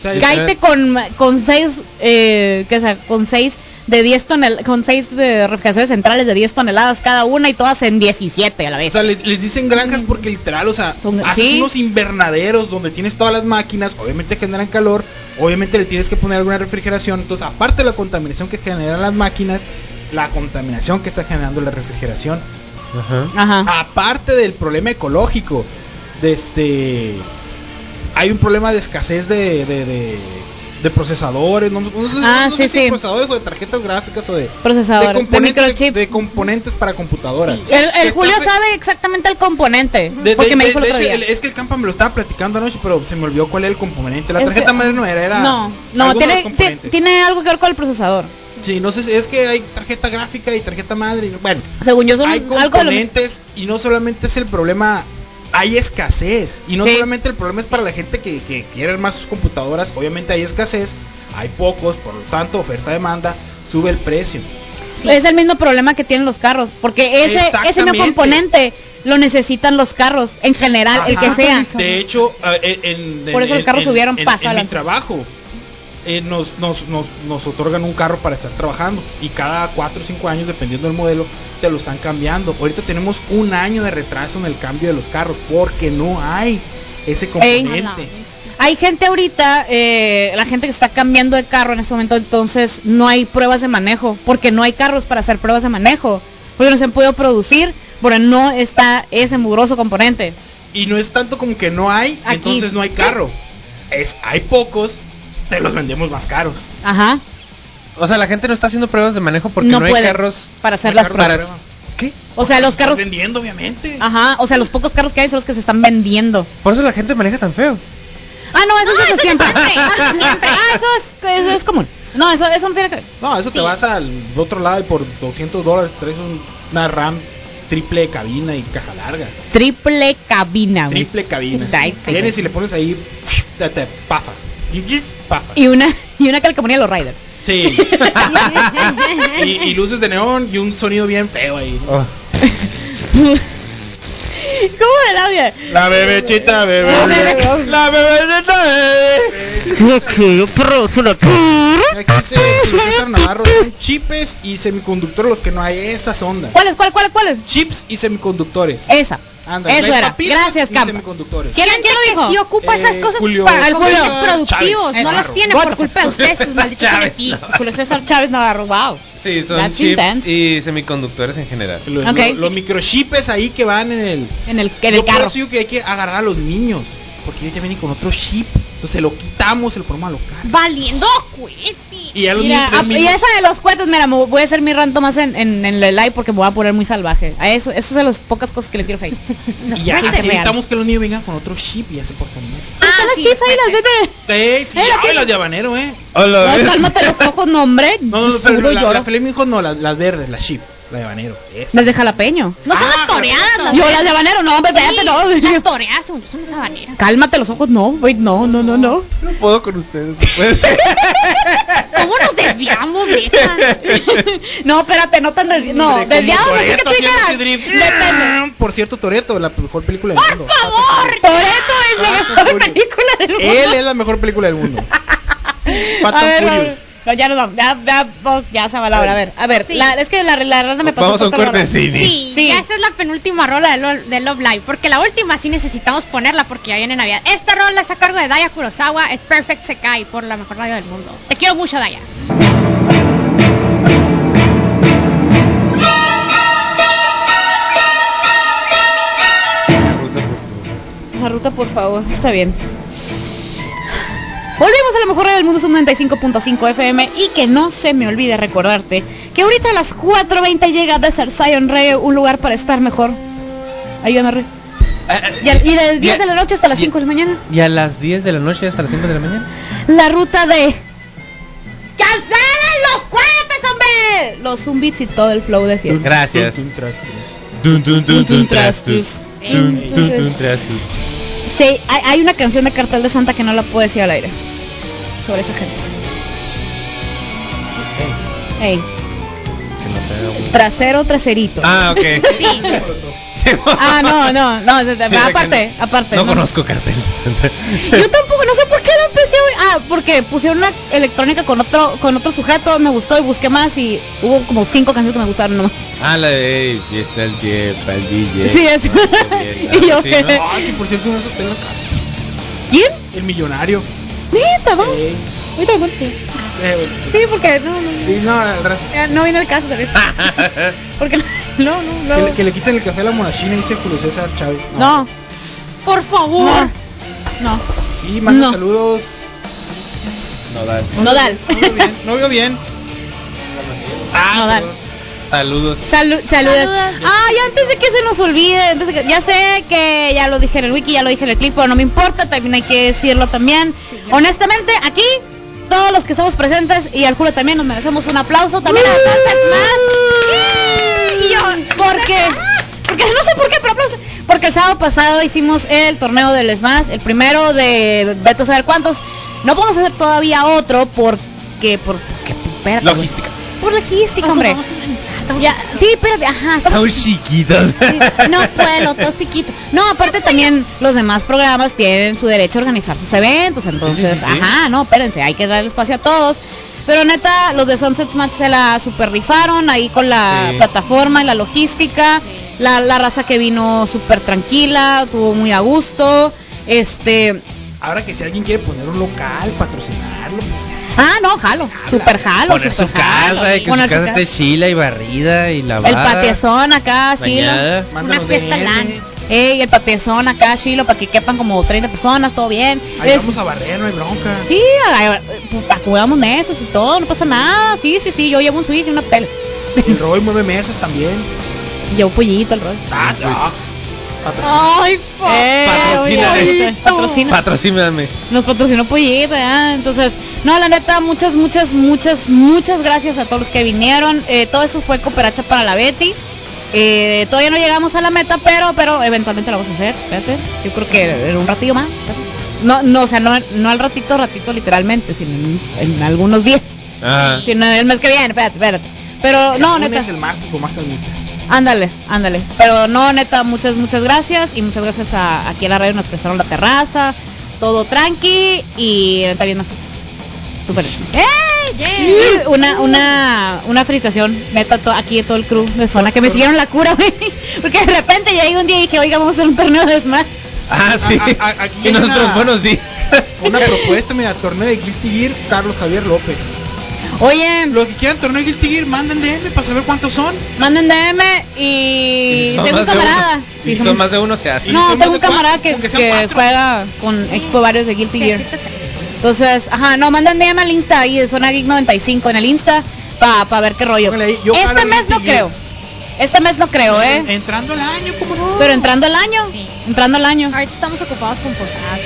sea, Sí, cállate con con 6 eh, que sea, con 6 de 10 toneladas con 6 de refrigeraciones centrales de 10 toneladas cada una y todas en 17 a la O vez sea, le- les, dicen granjas porque literal, o sea, Son- haces sí. unos invernaderos donde tienes todas las máquinas, obviamente generan calor, obviamente le tienes que poner alguna refrigeración, entonces aparte de la contaminación que generan las máquinas, la contaminación que está generando la refrigeración, Ajá. ajá aparte del problema ecológico, de este, hay un problema de escasez de, de, de, de procesadores, no, no- no sé- Ah, no sé sí, si sí. procesadores o de tarjetas gráficas o de, Procesadores, de componentes, microchips. de componentes para computadoras. el, el Julio fe- sabe exactamente el componente de, porque me dijo el otro hecho, día el- es que el campa me lo estaba platicando anoche, pero se me olvidó cuál era el componente. La tarjeta madre no era, era. no no tiene tiene algo que ver con el procesador Sí, no sé, si- es que hay tarjeta gráfica y tarjeta madre. y no- bueno, según yo son hay lo- componentes y no solamente es el problema, hay escasez. Y no Sí. solamente el problema es para la gente que, que quiere armar sus computadoras, obviamente hay escasez, hay pocos, por lo tanto, oferta-demanda, sube el precio. Es el mismo problema que tienen los carros, porque ese ese mismo componente lo necesitan los carros en general, el que sea. De hecho, eh, en, en- Por eso los carros en- subieron en, paso en mi trabajo. Eh, nos, nos, nos, nos otorgan un carro para estar trabajando y cada 4 o 5 años, dependiendo del modelo, te lo están cambiando. Ahorita tenemos un año de retraso en el cambio de los carros porque no hay ese Ey. componente. Hay gente ahorita, eh, la gente que está cambiando de carro en este momento, entonces no hay pruebas de manejo, porque no hay carros para hacer pruebas de manejo, porque no se han podido producir, porque no está ese mugroso componente. Y no es tanto como que no hay, Aquí. entonces no hay carro. Es hay pocos, te [LAUGHS] los vendemos más caros. Ajá. O sea, la gente no está haciendo pruebas de manejo porque no, no hay puede carros. para hacer las pruebas. prueba. ¿Qué? O sea, los carros, vendiendo, obviamente. ajá, o sea, los pocos carros que hay son los que se están vendiendo. Por eso la gente maneja tan feo. Ah, no, eso No, es eso eso siempre. [LAUGHS] siempre. Ah, eso es, eso es común. No, eso, eso no tiene que ver. No, eso te vas al otro lado y por 200 dólares traes un- una RAM triple cabina y caja larga. Triple cabina, güey. Triple cabina. sí. Vienes y le pones ahí, te, te pafa. Y- una, y una calcomanía de los Riders. Sí. [LAUGHS] y, y luces de neón y un sonido bien feo ahí. Oh. [LAUGHS] ¿Cómo de audio? La bebechita, bebé. La La bebechita, bebé. Aquí César Navarro, son chips y semiconductores los que no hay. Esas ondas. ¿Cuáles, cuáles, cuáles, cuáles? Chips y semiconductores. Esa. Anda, Eso era. Gracias, Campa. semiconductores. ¿Quién, quién lo dijo? Sí ocupa esas Eh, cosas Julio- para El los Julio fines productivos. Chávez no las tiene por culpa de ustedes, sus [LAUGHS] malditos. Julio César Chávez Navarro, wow. Sí, son That's chips intense. y semiconductores en general. Los, Ok. los- los microchips ahí que van en el, En el, en Yo el por carro. eso digo que hay que agarrar a los niños. Porque ellos ya vienen con otro chip. Entonces lo quitamos, se lo ponemos a los carros. Valiendo cohetes. Y ya los Mira, traen ah, y esa de los cohetes, mira, me voy a hacer mi ranto más en, en, en el live porque me voy a poner muy salvaje. A eso, eso es de las pocas cosas que le tiro hate. [LAUGHS] Y ya evitamos que los niños vengan con otro chip y ya se portan bien. Ah, Están las sí, chips ahí, las vete. Sí, sí, Eh, ay, aquí- las de habanero, eh. Hola, No, cálmate los [LAUGHS] ojos, no, hombre. No, no, pero la, lloro. la Flamingo no, las, las verdes, las chip, la de habanero. Esa. Las de jalapeño. No son Ah, las toreadas, las Yo las de habanero, no, hombre, espérate, no. Las toreadas son, son las habaneras. Cálmate los ojos, no, wait, no, no, no, no. No puedo con ustedes. no puede ser. [LAUGHS] ¿Cómo nos desviamos de esas? [LAUGHS] no, espérate, no tan desviado. No, Hombre, como desviado, no sé qué Toretto tú digas. Por cierto, Toreto, la mejor película del mundo. ¡Por favor! Toretto es la Ah, mejor película del mundo. Él es la mejor película del mundo. [LAUGHS] Fast No, ya nos vamos, ya, ya, ya se va la hora. A ver, a ver, Sí. la, es que la, la me pasó Vamos a un cortesini. Sí, Sí. ya esa es la penúltima rola de, Lo- de Love Live, porque la última sí necesitamos ponerla porque ya viene Navidad. Esta rola está a cargo de Daya Kurosawa, es Perfect Sekai por la mejor radio del mundo. Te quiero mucho, Daya. La ruta, por favor, está bien. Volvemos a la mejor radio del mundo, son 95.5 FM. Y que no se me olvide recordarte que ahorita a las 4.20 llega Desert Zion Rey, un lugar para estar mejor. Ayúdame, Rey. Y, al- y del 10 de la noche hasta las 5 de la mañana, Y a las 10 de la noche hasta las 5 de la mañana. la ruta de. ¡Cancelen los cohetes, hombre! Los zumbits y todo el flow de fiesta. Gracias. Tum, tum, tras, tras. Dun, dun, dun, dun, trastus. Eh, Dun, dun, entonces- dun, trastus. Sí, hay, hay una canción de Cartel de Santa que no la puedo decir al aire. Sobre esa gente. Ey, Que no te haga un- trasero, traserito. Ah, ok. Sí. [LAUGHS] Sí. Ah, no, no, no, que aparte, no- aparte. No conozco carteles. Yo tampoco, no sé por qué lo empecé hoy. Ah, porque pusieron una electrónica con otro con otro sujeto, me gustó y busqué más y hubo como cinco canciones que me gustaron nomás. Ah, la de "Ey, y está el para el DJ. [LAUGHS] Sí, es- Ah, [LAUGHS] Y yo- así, ¿no? Ay, que por cierto, no se tengo. ¿Quién? El millonario. Neta, va. Eh, Ahorita lo cuento. eh. Sí, porque no, no, no. Sí, no, al rato. Eh, No viene el caso también. [LAUGHS] Porque no, no, no. Que, le- que le quiten el café a la monachina, dice Julio César Chávez. No, Por favor. no. Y manda No. saludos. No, dale. Nodal. No veo bien. No veo bien. Ah, Nodal. Saludos. Salu- saludos. Saludos. Ay, antes de que se nos olvide, antes de que- ya sé que ya lo dije en el wiki, ya lo dije en el clip, pero no me importa, también hay que decirlo también. Honestamente, aquí todos los que estamos presentes y al juro también nos merecemos un aplauso también a Sunset más. Y yo, porque porque no sé por qué, pero aplauso. Porque el sábado pasado hicimos el torneo del Smash, el primero de Beto saber cuántos. No podemos hacer todavía otro porque porque, espérate, güey. Logística. Por logística, hombre. Ya, sí, espérate, ajá. Estamos chiquitos. Sí, No puedo, todo chiquito. No, aparte también los demás programas tienen su derecho a organizar sus eventos, entonces, sí, sí. ajá, no, espérense, hay que dar espacio a todos. Pero neta, los de Sunset Match se la super rifaron ahí con la plataforma y la logística. La, la raza que vino súper tranquila, tuvo muy a gusto. Este, Ahora que si alguien quiere poner un local, patrocinarlo, pues, ah, no, jalo, super jalo, Poner su super jalo. casa y que su Poner su casa ca- esté chila y barrida y El lavada. patiezón acá, mándanos Una fiesta. LAN. Ey, el patiezón acá, chilo, para que quepan como 30 personas, todo bien. Ahí Es- vamos a barrer, no hay bronca. Sí, a- pues, mesas y todo, no pasa nada. Sí, sí, sí, yo llevo un switch y una tele. El Roy mueve mesas también. Llevo pollito el rol. Ah, ah. Patrocina. Ay, Eh, patrocina. Patrocíname. Nos patrocinó pollito, ya. Entonces, no, la neta, muchas, muchas, muchas, muchas gracias a todos los que vinieron. Eh, todo esto fue cooperacha para la Betty. Eh, todavía no llegamos a la meta, pero, pero eventualmente lo vamos a hacer. Espérate, yo creo que en un ratillo más. espérate. No, no, o sea, no, no al ratito, ratito literalmente, sino en, en algunos días. Ajá. Sino el mes que viene, espérate, espérate. Pero no, El neta. el martes con más calmita. Ándale, ándale. Pero no, neta, muchas, muchas gracias. Y muchas gracias a aquí a la radio nos prestaron la terraza. Todo tranqui. Y neta bien macizo. Súper. Yeah. Y Una, una, una felicitación, neta, to- aquí de todo el crew de zona que me siguieron la cura, [LAUGHS] güey. Porque de repente llegué un día y dije, oiga, vamos a hacer un torneo de Smash. Ah, sí. A- a- aquí y nosotros, una- buenos días. Una propuesta, mira, torneo de Guilty Gear, Carlos Javier López. Oye, Los que quieran torneo de Guilty Gear, manden DM para saber cuántos son. manden DM y, son tengo un camarada. Y Sí, son más de uno, se hace. Y No, tengo un camarada cuatro, que, que juega con equipo varios de Guilty Gear. Entonces, ajá, no, manden DM al Insta ahí de Zona Geek 95 en el Insta para ver qué rollo. Yo Este mes no creo. Este mes no creo, ¿eh? Entrando el año, ¿cómo no? Pero entrando el año, Sí. entrando el año. Ahorita estamos ocupados con portadas.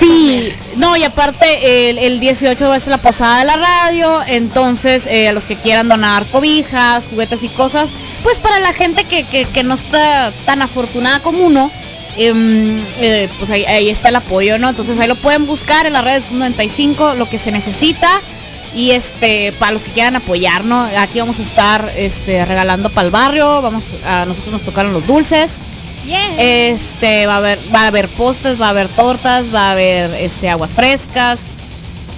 Sí, no, y aparte el, el 18 es la posada de la radio, entonces eh, a los que quieran donar cobijas, juguetes y cosas, pues para la gente que, que, que no está tan afortunada como uno, em, eh, pues ahí, ahí está el apoyo, ¿no? Entonces ahí lo pueden buscar en las redes 95, lo que se necesita. Y este, para los que quieran apoyarnos, aquí vamos a estar este, regalando para el barrio, vamos a nosotros nos tocaron los dulces. Yeah. Este, va a haber, va a haber postres, va a haber tortas, va a haber este aguas frescas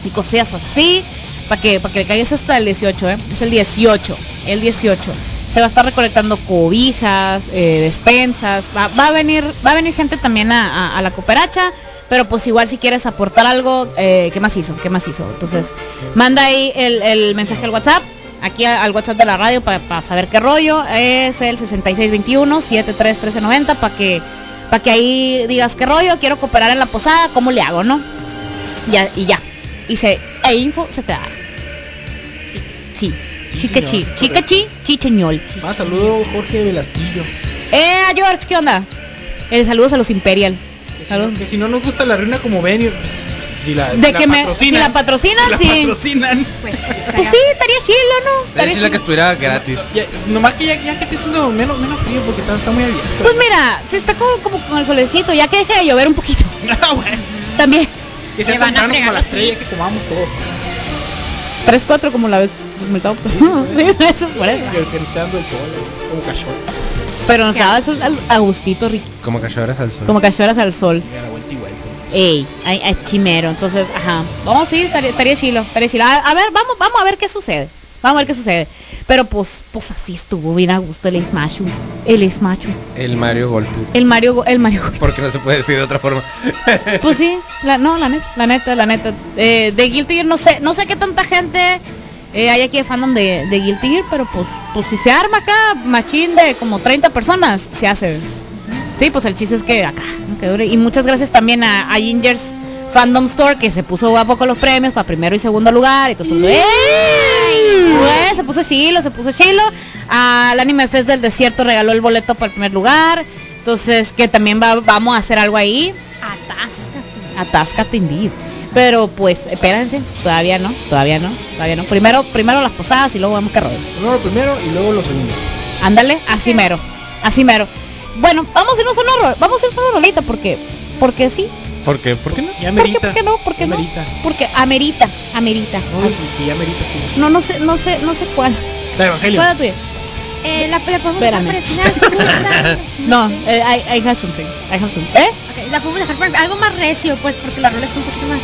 y cosillas así. Para que, para que le caigas hasta el 18, ¿eh? Es el 18, el 18. Se va a estar recolectando cobijas, eh, despensas, va, va a venir, va a venir gente también a, a- la cooperacha, pero pues igual si quieres aportar algo, eh, ¿qué más hizo? ¿Qué más hizo? Entonces, manda ahí el, el mensaje al WhatsApp, aquí al WhatsApp de la radio para saber qué rollo, es el 6621-731390 para que, para que ahí digas qué rollo, quiero cooperar en la posada, ¿cómo le hago, no? Ya, y ya. Y se, e info se te da. Sí. Sí, Chica chi, señor, chica chi, chicheñol. Más saludo Jorge Velasquillo. Eh, George, ¿qué onda? Eh, saludos a los Imperial. Que si, Saludos. no, que si no nos gusta la reina como ven, y- si la, De si que la me- patrocinan, si la patrocinan, si la sí. patrocinan. Pues, [LAUGHS] Pues sí, estaría chilo, ¿no? Estaría Decirle que estuviera gratis. Ya, nomás que ya, ya que esté haciendo menos, menos frío porque está, está muy abierto. Pues mira, se está como, como con el solecito, ya que deje de llover un poquito. [LAUGHS] Ah, bueno. También. Que Se van a como 3 ya que comamos todos. 3, 4 como la vez. El sábado pasado. eso por eso. Y el sol, eh, como cachorro. Pero nos daba eso al- a gustito, Ricky. Como cachoras al sol. Como cachoras al sol. Y a la vuelta y vuelta. Ey, ay, ay, chimero. Entonces, ajá. Vamos a ir, estaría, estaría chilo, estaría chilo. A, a ver, vamos, vamos a ver qué sucede. Vamos a ver qué sucede. Pero pues, pues así estuvo bien a gusto el Smash. El Smash. El Mario Golpe. El Mario, el Mario. Porque no se puede decir de otra forma. Pues sí, [LAUGHS] la, no, la neta, la neta, la neta. Eh, de Guilty Gear no sé, no sé qué tanta gente eh, hay aquí de fandom de, de Guilty Gear, pero pues, pues si se arma acá machín de como 30 personas, se hace. Sí, pues el chiste es que acá, que dure. Y muchas gracias también a, a Ginger's Fandom Store que se puso a poco los premios para primero y segundo lugar y todo esto. ¡Ey! Güey, se puso chilo, se puso chilo. Al Anime Fest del Desierto regaló el boleto para el primer lugar. Entonces, que también va- vamos a hacer algo ahí. Atáscate. Atáscate indeed. Pero pues, espérense, todavía no, todavía no, todavía no. Primero, primero las posadas y luego vemos qué rollo. Primero lo primero y luego lo segundo. Ándale, así mero, así mero. Bueno, vamos a irnos a una vamos a irnos a una rolita porque, porque sí. ¿Por qué? ¿Por qué no? Ya ¿Por qué, amerita. por qué no? ¿Por qué ya no? amerita. Porque amerita, amerita. No, y que ya amerita sí. No, no sé, no sé, no sé cuál. La Evangelio. ¿Cuál es la tuya? Eh, la, la podemos dejar Espérame. para el final. si gusta. No, sé. eh, I, I have something. I have something. ¿Eh? Ok, la podemos dejar para algo más recio, pues, porque la rola está un poquito más.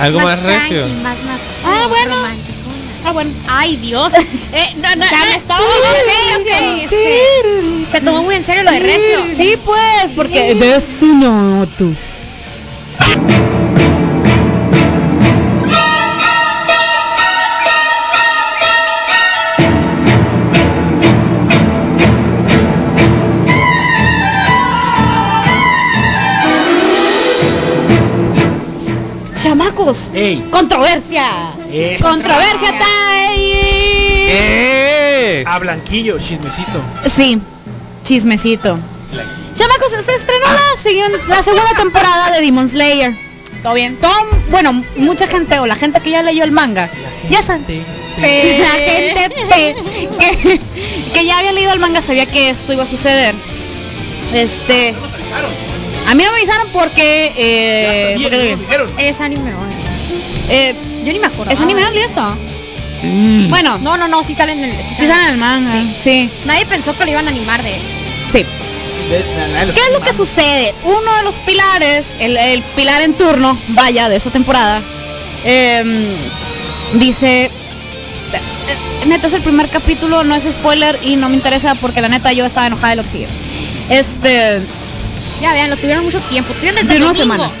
Algo más tranqui, recio. Más, más. Ah, bueno. romanticona. Ah, bueno. Ay, Dios. [LAUGHS] Eh, no, no, Ya no. me estaba Ok, ok, este, Se tomó muy en serio lo de recio. Sí, pues, porque de eso no tú. Ey. controversia. Esa. Controversia time. ¡Eh! A Blanquillo, chismecito. Sí, chismecito. Chamacos, se estrenó la, segunda temporada de Demon Slayer. ¿Todo bien? Todo, bueno, mucha gente o la gente que ya leyó el manga, ya está. Te- Pe- La gente pe- que, que ya había leído el manga sabía que esto iba a suceder. Este, a mí no me avisaron porque, eh, Ya sabía, porque- ya nos dijeron. Es anime, ¿no? Eh, Yo ni me acuerdo. ¿es anime no esto? Mm. Bueno, No, no, no, sí sale en el. Sí, sí sale en el manga, sí, Nadie pensó que lo iban a animar de. sí. De- de- de- ¿Qué es lo que sucede? Uno de los pilares, el, el pilar en turno, vaya, de esta temporada, em, dice, eh, neta es el primer capítulo, no es spoiler y no me interesa porque la neta yo estaba enojada de lo que sigue. Este, Ya vean, lo tuvieron mucho tiempo. Tuvieron desde de el una domingo. semana.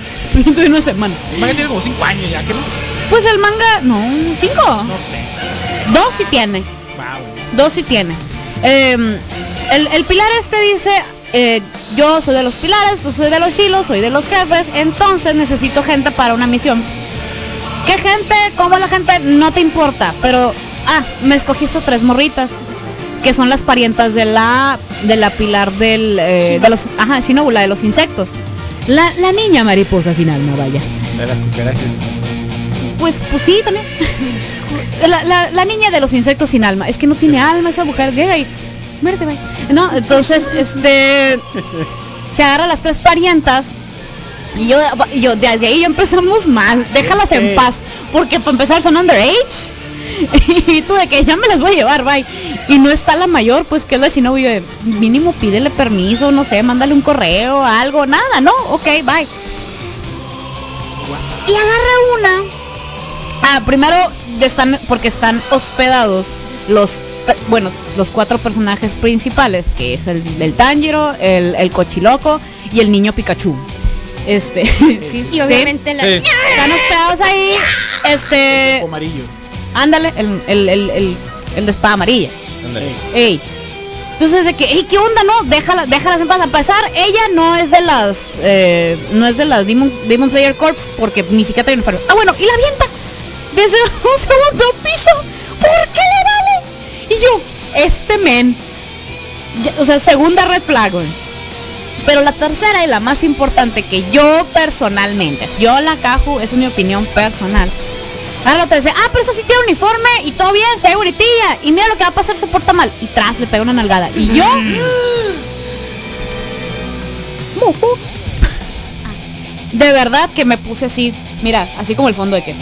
De una semana. El manga tiene como 5 años ya, ¿que no? Pues el manga, no, cinco. No sé. Dos sí tiene. Wow. Dos sí tiene. Eh, el, el pilar este dice, eh, yo soy de los pilares, tú soy de los chilos, soy de los jefes, entonces necesito gente para una misión. ¿Qué gente? ¿Cómo la gente? No te importa, pero, ah, me escogiste tres morritas, que son las parientas de la, de la pilar del, eh, de los, ajá, Shinobu, la de los insectos. La, la niña mariposa sin alma, vaya. De las cucarachas. Pues, pues sí, también. [LAUGHS] La, la, la niña de los insectos sin alma. Es que no tiene alma esa mujer. Llega y. Muérete, bye. No, entonces, este. Se agarra las tres parientas. Y yo, y yo desde ahí ya empezamos mal. Déjalas en paz. Porque para empezar son underage. [LAUGHS] Y tú de que ya me las voy a llevar, bye. Y no está la mayor, pues que es la yo de, mínimo pídele permiso, no sé, mándale un correo, algo, nada, ¿no? Ok, bye. Y agarra una. Ah, primero están porque están hospedados los eh, bueno, los cuatro personajes principales, que es el del Tanjiro, el, el Cochiloco y el niño Pikachu. Este, [LAUGHS] sí, Y obviamente la. Sí. están hospedados ahí. Este, amarillo. ándale, el, el, el, el, el de espada amarilla. Ey. Entonces de que, ey, ¿qué onda, no? Déjala, déjalas en paz. A pesar, ella no es de las, eh, no es de las Demon, Demon Slayer Corps porque ni siquiera trae uniforme. Ah, bueno, y la avienta desde [LAUGHS] un segundo piso. ¿Por qué le vale? Y yo, este men, o sea, segunda red flag. Pero la tercera y la más importante que yo personalmente, yo la cajo, es mi opinión personal. Ahora la otra dice, ah, pero esa sí tiene uniforme y todo bien, se ve bonitilla. Y mira lo que va a pasar, se porta mal. Y tras le pega una nalgada. Y yo. [GASPS] Muju. De verdad que me puse así, mira, así como el fondo de que.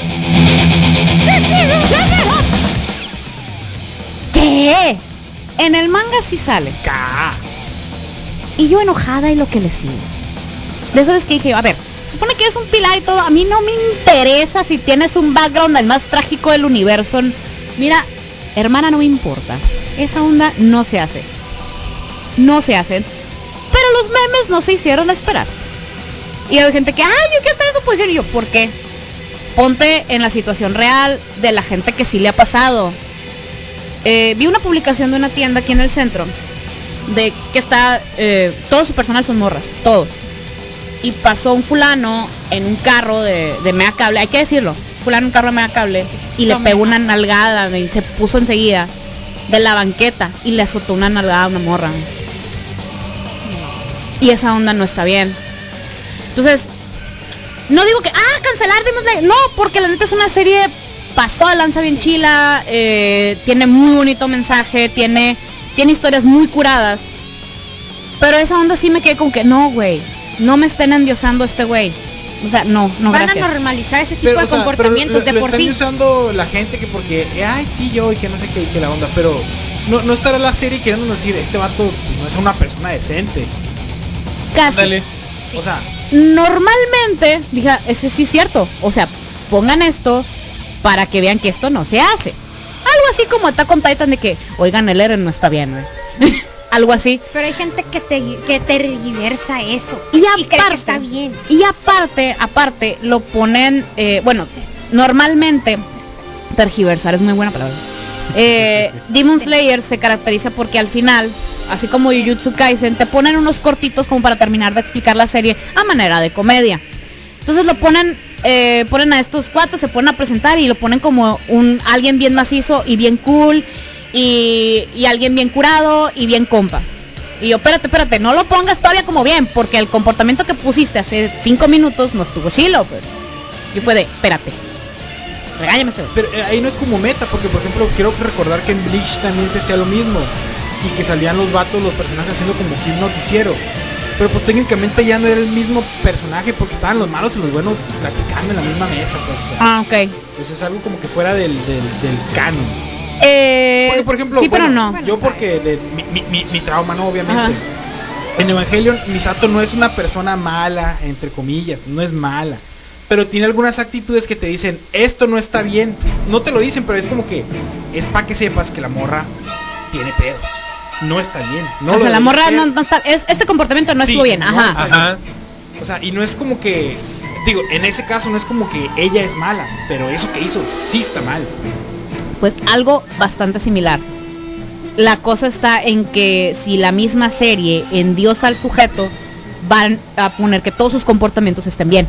¿Qué? En el manga sí sale. Y yo enojada y lo que le sigue. De eso es que dije, a ver, supone que es un pilar y todo. A mí no me interesa si tienes un background el más trágico del universo. Mira, hermana, no me importa. Esa onda no se hace. No se hacen. Pero los memes no se hicieron esperar. Y hay gente que, ay, yo quiero estar en su posición. Y yo, ¿por qué? Ponte en la situación real de la gente que sí le ha pasado. Eh, vi una publicación de una tienda aquí en el centro de que está eh, todo su personal son morras, todo. Y pasó un fulano en un carro de, de mega cable, hay que decirlo, fulano en un carro de mega cable y le pegó una nalgada, y se puso enseguida de la banqueta y le azotó una nalgada a una morra. Y esa onda no está bien. Entonces, no digo que, ah, cancelar Demon. No, porque la neta es una serie pasó de lanza bien chila, eh, tiene muy bonito mensaje, tiene, tiene historias muy curadas. Pero esa onda sí me quedé con que, no, güey, no me estén endiosando a este güey. O sea, no, no, Van gracias. a normalizar ese tipo Pero, de o sea, comportamientos pero lo, de lo por están sí. usando la gente que porque, eh, ay, sí, yo y que no sé qué, y que la onda, pero no, no estará la serie queriendo decir, este vato no es una persona decente. Casi. Ándale. O sea, Normalmente, dije, ese sí es cierto. O sea, pongan esto para que vean que esto no se hace. Algo así como está con Titan de que, oigan, el Eren no está bien, güey. [LAUGHS] Algo así. Pero hay gente que te que tergiversa eso Y cree que aparte, está bien. y aparte, aparte, lo ponen, eh, bueno, normalmente, tergiversar es muy buena palabra. [LAUGHS] Eh, Demon Slayer se caracteriza porque al final, así como Jujutsu Kaisen, te ponen unos cortitos como para terminar de explicar la serie a manera de comedia. Entonces lo ponen, eh, ponen a estos cuatro, se ponen a presentar y lo ponen como un alguien bien macizo y bien cool y, y alguien bien curado y bien compa. Y yo, espérate, espérate, no lo pongas todavía como bien, porque el comportamiento que pusiste hace cinco minutos no estuvo chilo, pues. Y fue de, espérate. Regáñame este pero eh, ahí no es como meta, porque por ejemplo, quiero recordar que en Bleach también se hacía lo mismo. Y que salían los vatos, los personajes haciendo como que un noticiero. Pero pues técnicamente ya no era el mismo personaje porque estaban los malos y los buenos platicando en la misma mesa. Pues, o sea, Ah, ok. pues es algo como que fuera del, del, del canon. Eh, Porque, por ejemplo, sí, pero bueno, no. yo porque mi, mi, mi- trauma, ¿no? Obviamente. Ajá. En Evangelion, Misato no es una persona mala, entre comillas, no es mala. Pero tiene algunas actitudes que te dicen, esto no está bien. No te lo dicen, pero es como que es para que sepas que la morra tiene pedo. No está bien. No o lo sea, la morra no, no está, es- este comportamiento no Sí, estuvo bien, no ajá. Ajá. O sea, y no es como que, digo, en ese caso no es como que ella es mala, pero eso que hizo sí está mal. Pues algo bastante similar. La cosa está en que si la misma serie endiosa al sujeto, van a poner que todos sus comportamientos estén bien.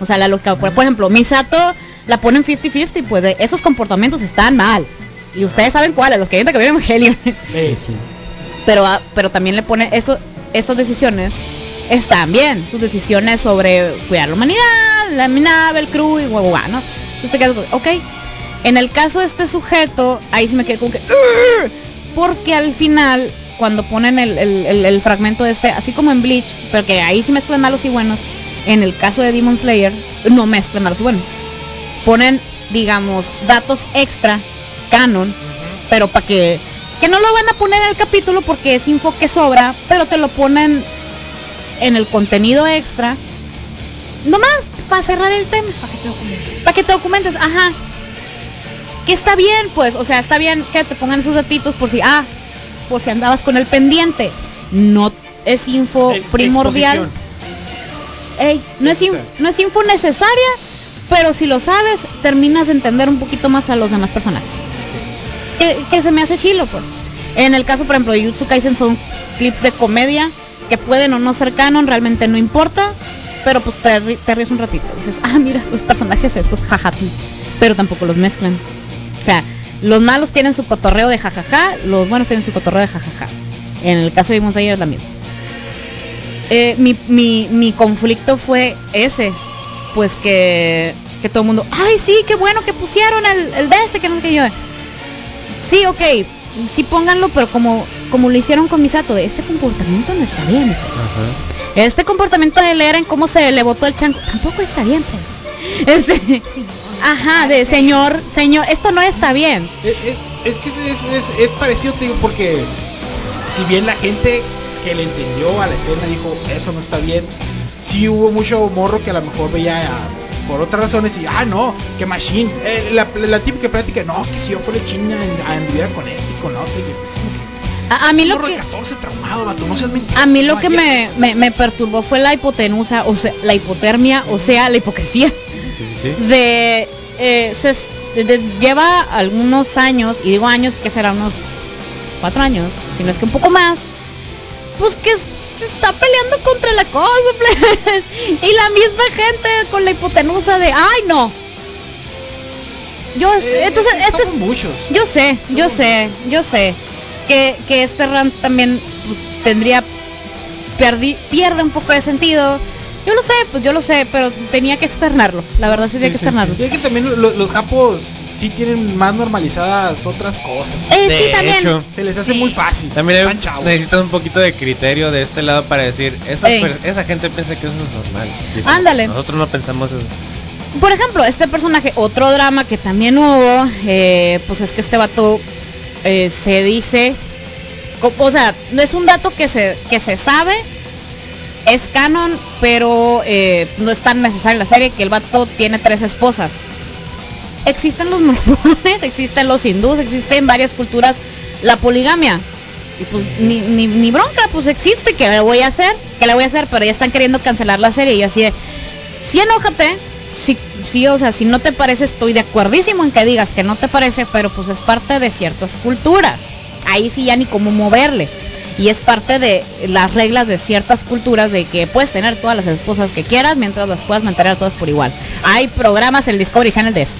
O sea, la loca, por ejemplo, Misato la ponen 50-50, pues de esos comportamientos están mal. Y ustedes saben cuáles, los que vienen que ven Evangelion. Eh, pero ah, pero también le ponen esto estas decisiones están bien sus decisiones sobre cuidar la humanidad la nave el crew y guau, no entonces ok en el caso de este sujeto ahí sí me quedé como que porque al final cuando ponen el, el, el- el fragmento de este así como en Bleach pero que ahí sí mezclan malos y buenos en el caso de Demon Slayer no mezclan malos y buenos ponen digamos datos extra canon pero para que que no lo van a poner en el capítulo porque es info que sobra, pero te lo ponen en el contenido extra. Nomás para cerrar el tema, Para que te documentes. para que te documentes, ajá. Que está bien, pues, o sea, está bien que te pongan esos datitos por si, ah, por si andabas con el pendiente. No es info primordial. Ey, no es, in- no es info necesaria, pero si lo sabes, terminas de entender un poquito más a los demás personajes. Que, que se me hace chilo, pues. En el caso, por ejemplo, de Jutsu Kaisen son clips de comedia que pueden o no ser canon, realmente no importa, pero pues te, te ríes un ratito. Dices, ah, mira, los personajes estos, jajaja, pero tampoco los mezclan. O sea, los malos tienen su cotorreo de jajaja, los buenos tienen su cotorreo de jajaja. En el caso de Demon Slayer es la misma. Eh, mi, mi, mi conflicto fue ese, pues que, que todo el mundo, ay sí, qué bueno que pusieron el, el de este, que no sé qué yo. Sí, ok, sí pónganlo, pero como, como lo hicieron con Misato, de este comportamiento no está bien. pues. Este comportamiento de leer en cómo se le botó el chanco, tampoco está bien, pues. [LAUGHS] Este, Sí, ajá, de señor, señor, esto no está bien. Es, es- es que es, es- parecido, te digo, porque si bien la gente que le entendió a la escena dijo, eso no está bien, sí hubo mucho morro que a lo mejor veía por otras razones y, ah, no, que machine. Eh, la, la típica práctica, no, que si yo fuera china anduviera con este y con la otra. Y es como que, A, a mí lo que... de 14 traumado, vato, no seas mentiroso. A mí lo que me, me, me perturbó fue la hipotenusa, o sea, la hipotermia, o sea, la hipocresía Sí, sí, sí. de, eh, se de- lleva algunos años, y digo años que será unos cuatro años, si no es que un poco más, pues que se está peleando contra la cosa, [LAUGHS] plebes. y la misma gente con la hipotenusa de, ay no. Yo, Eh, entonces, este es, muchos. yo sé, yo sé, yo sé que, que este rant también pues, tendría perdi- pierde un poco de sentido. Yo lo sé, pues yo lo sé, pero tenía que externarlo. La verdad sí tenía que externarlo. Y es que también lo- los japos sí tienen más normalizadas otras cosas. Eh, De sí, también. hecho. Se les hace Sí. muy fácil. También necesitas un poquito de criterio de este lado para decir, esa, esa gente piensa que eso es normal. Ándale. Nosotros no pensamos eso. Por ejemplo, este personaje, otro drama que también hubo, eh, pues es que este vato eh, se dice, o sea, no es un dato que se, que se sabe, es canon, pero eh, no es tan necesario en la serie que el vato tiene tres esposas. Existen los [LAUGHS] mormones, existen los hindús, existen varias culturas la poligamia. Y pues ni, ni, bronca, pues existe, que le voy a hacer? que le voy a hacer? Pero ya están queriendo cancelar la serie y así de, sí enójate, sí, sí, o sea, si no te parece, estoy de acuerdísimo en que digas que no te parece, pero pues es parte de ciertas culturas. Ahí sí ya ni cómo moverle. Y es parte de las reglas de ciertas culturas de que puedes tener todas las esposas que quieras mientras las puedas mantener a todas por igual. Hay programas en el Discovery Channel de eso.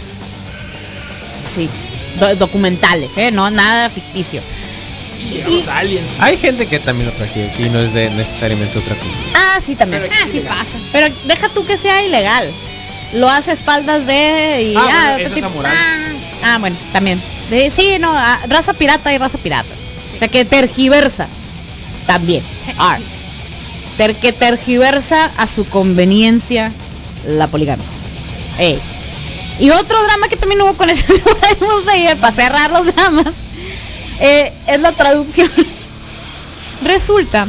Sí, do- documentales, ¿eh? No, nada ficticio. Y los aliens. Hay gente que también lo practica y no es de necesariamente otra cultura. Ah, sí, también. Pero Ah, sí ilegal. pasa. Pero deja tú que sea ilegal. Lo hace a espaldas de... Y, Ah, bueno, te eso es quit- amoral. Ah, bueno, también. De- sí, no, ah, raza pirata y raza pirata. O sea, que tergiversa. También. Ah, ter- que tergiversa a su conveniencia la poligamia. Y otro drama que también hubo con ese [LAUGHS] para cerrar los dramas eh, es la traducción. [LAUGHS] Resulta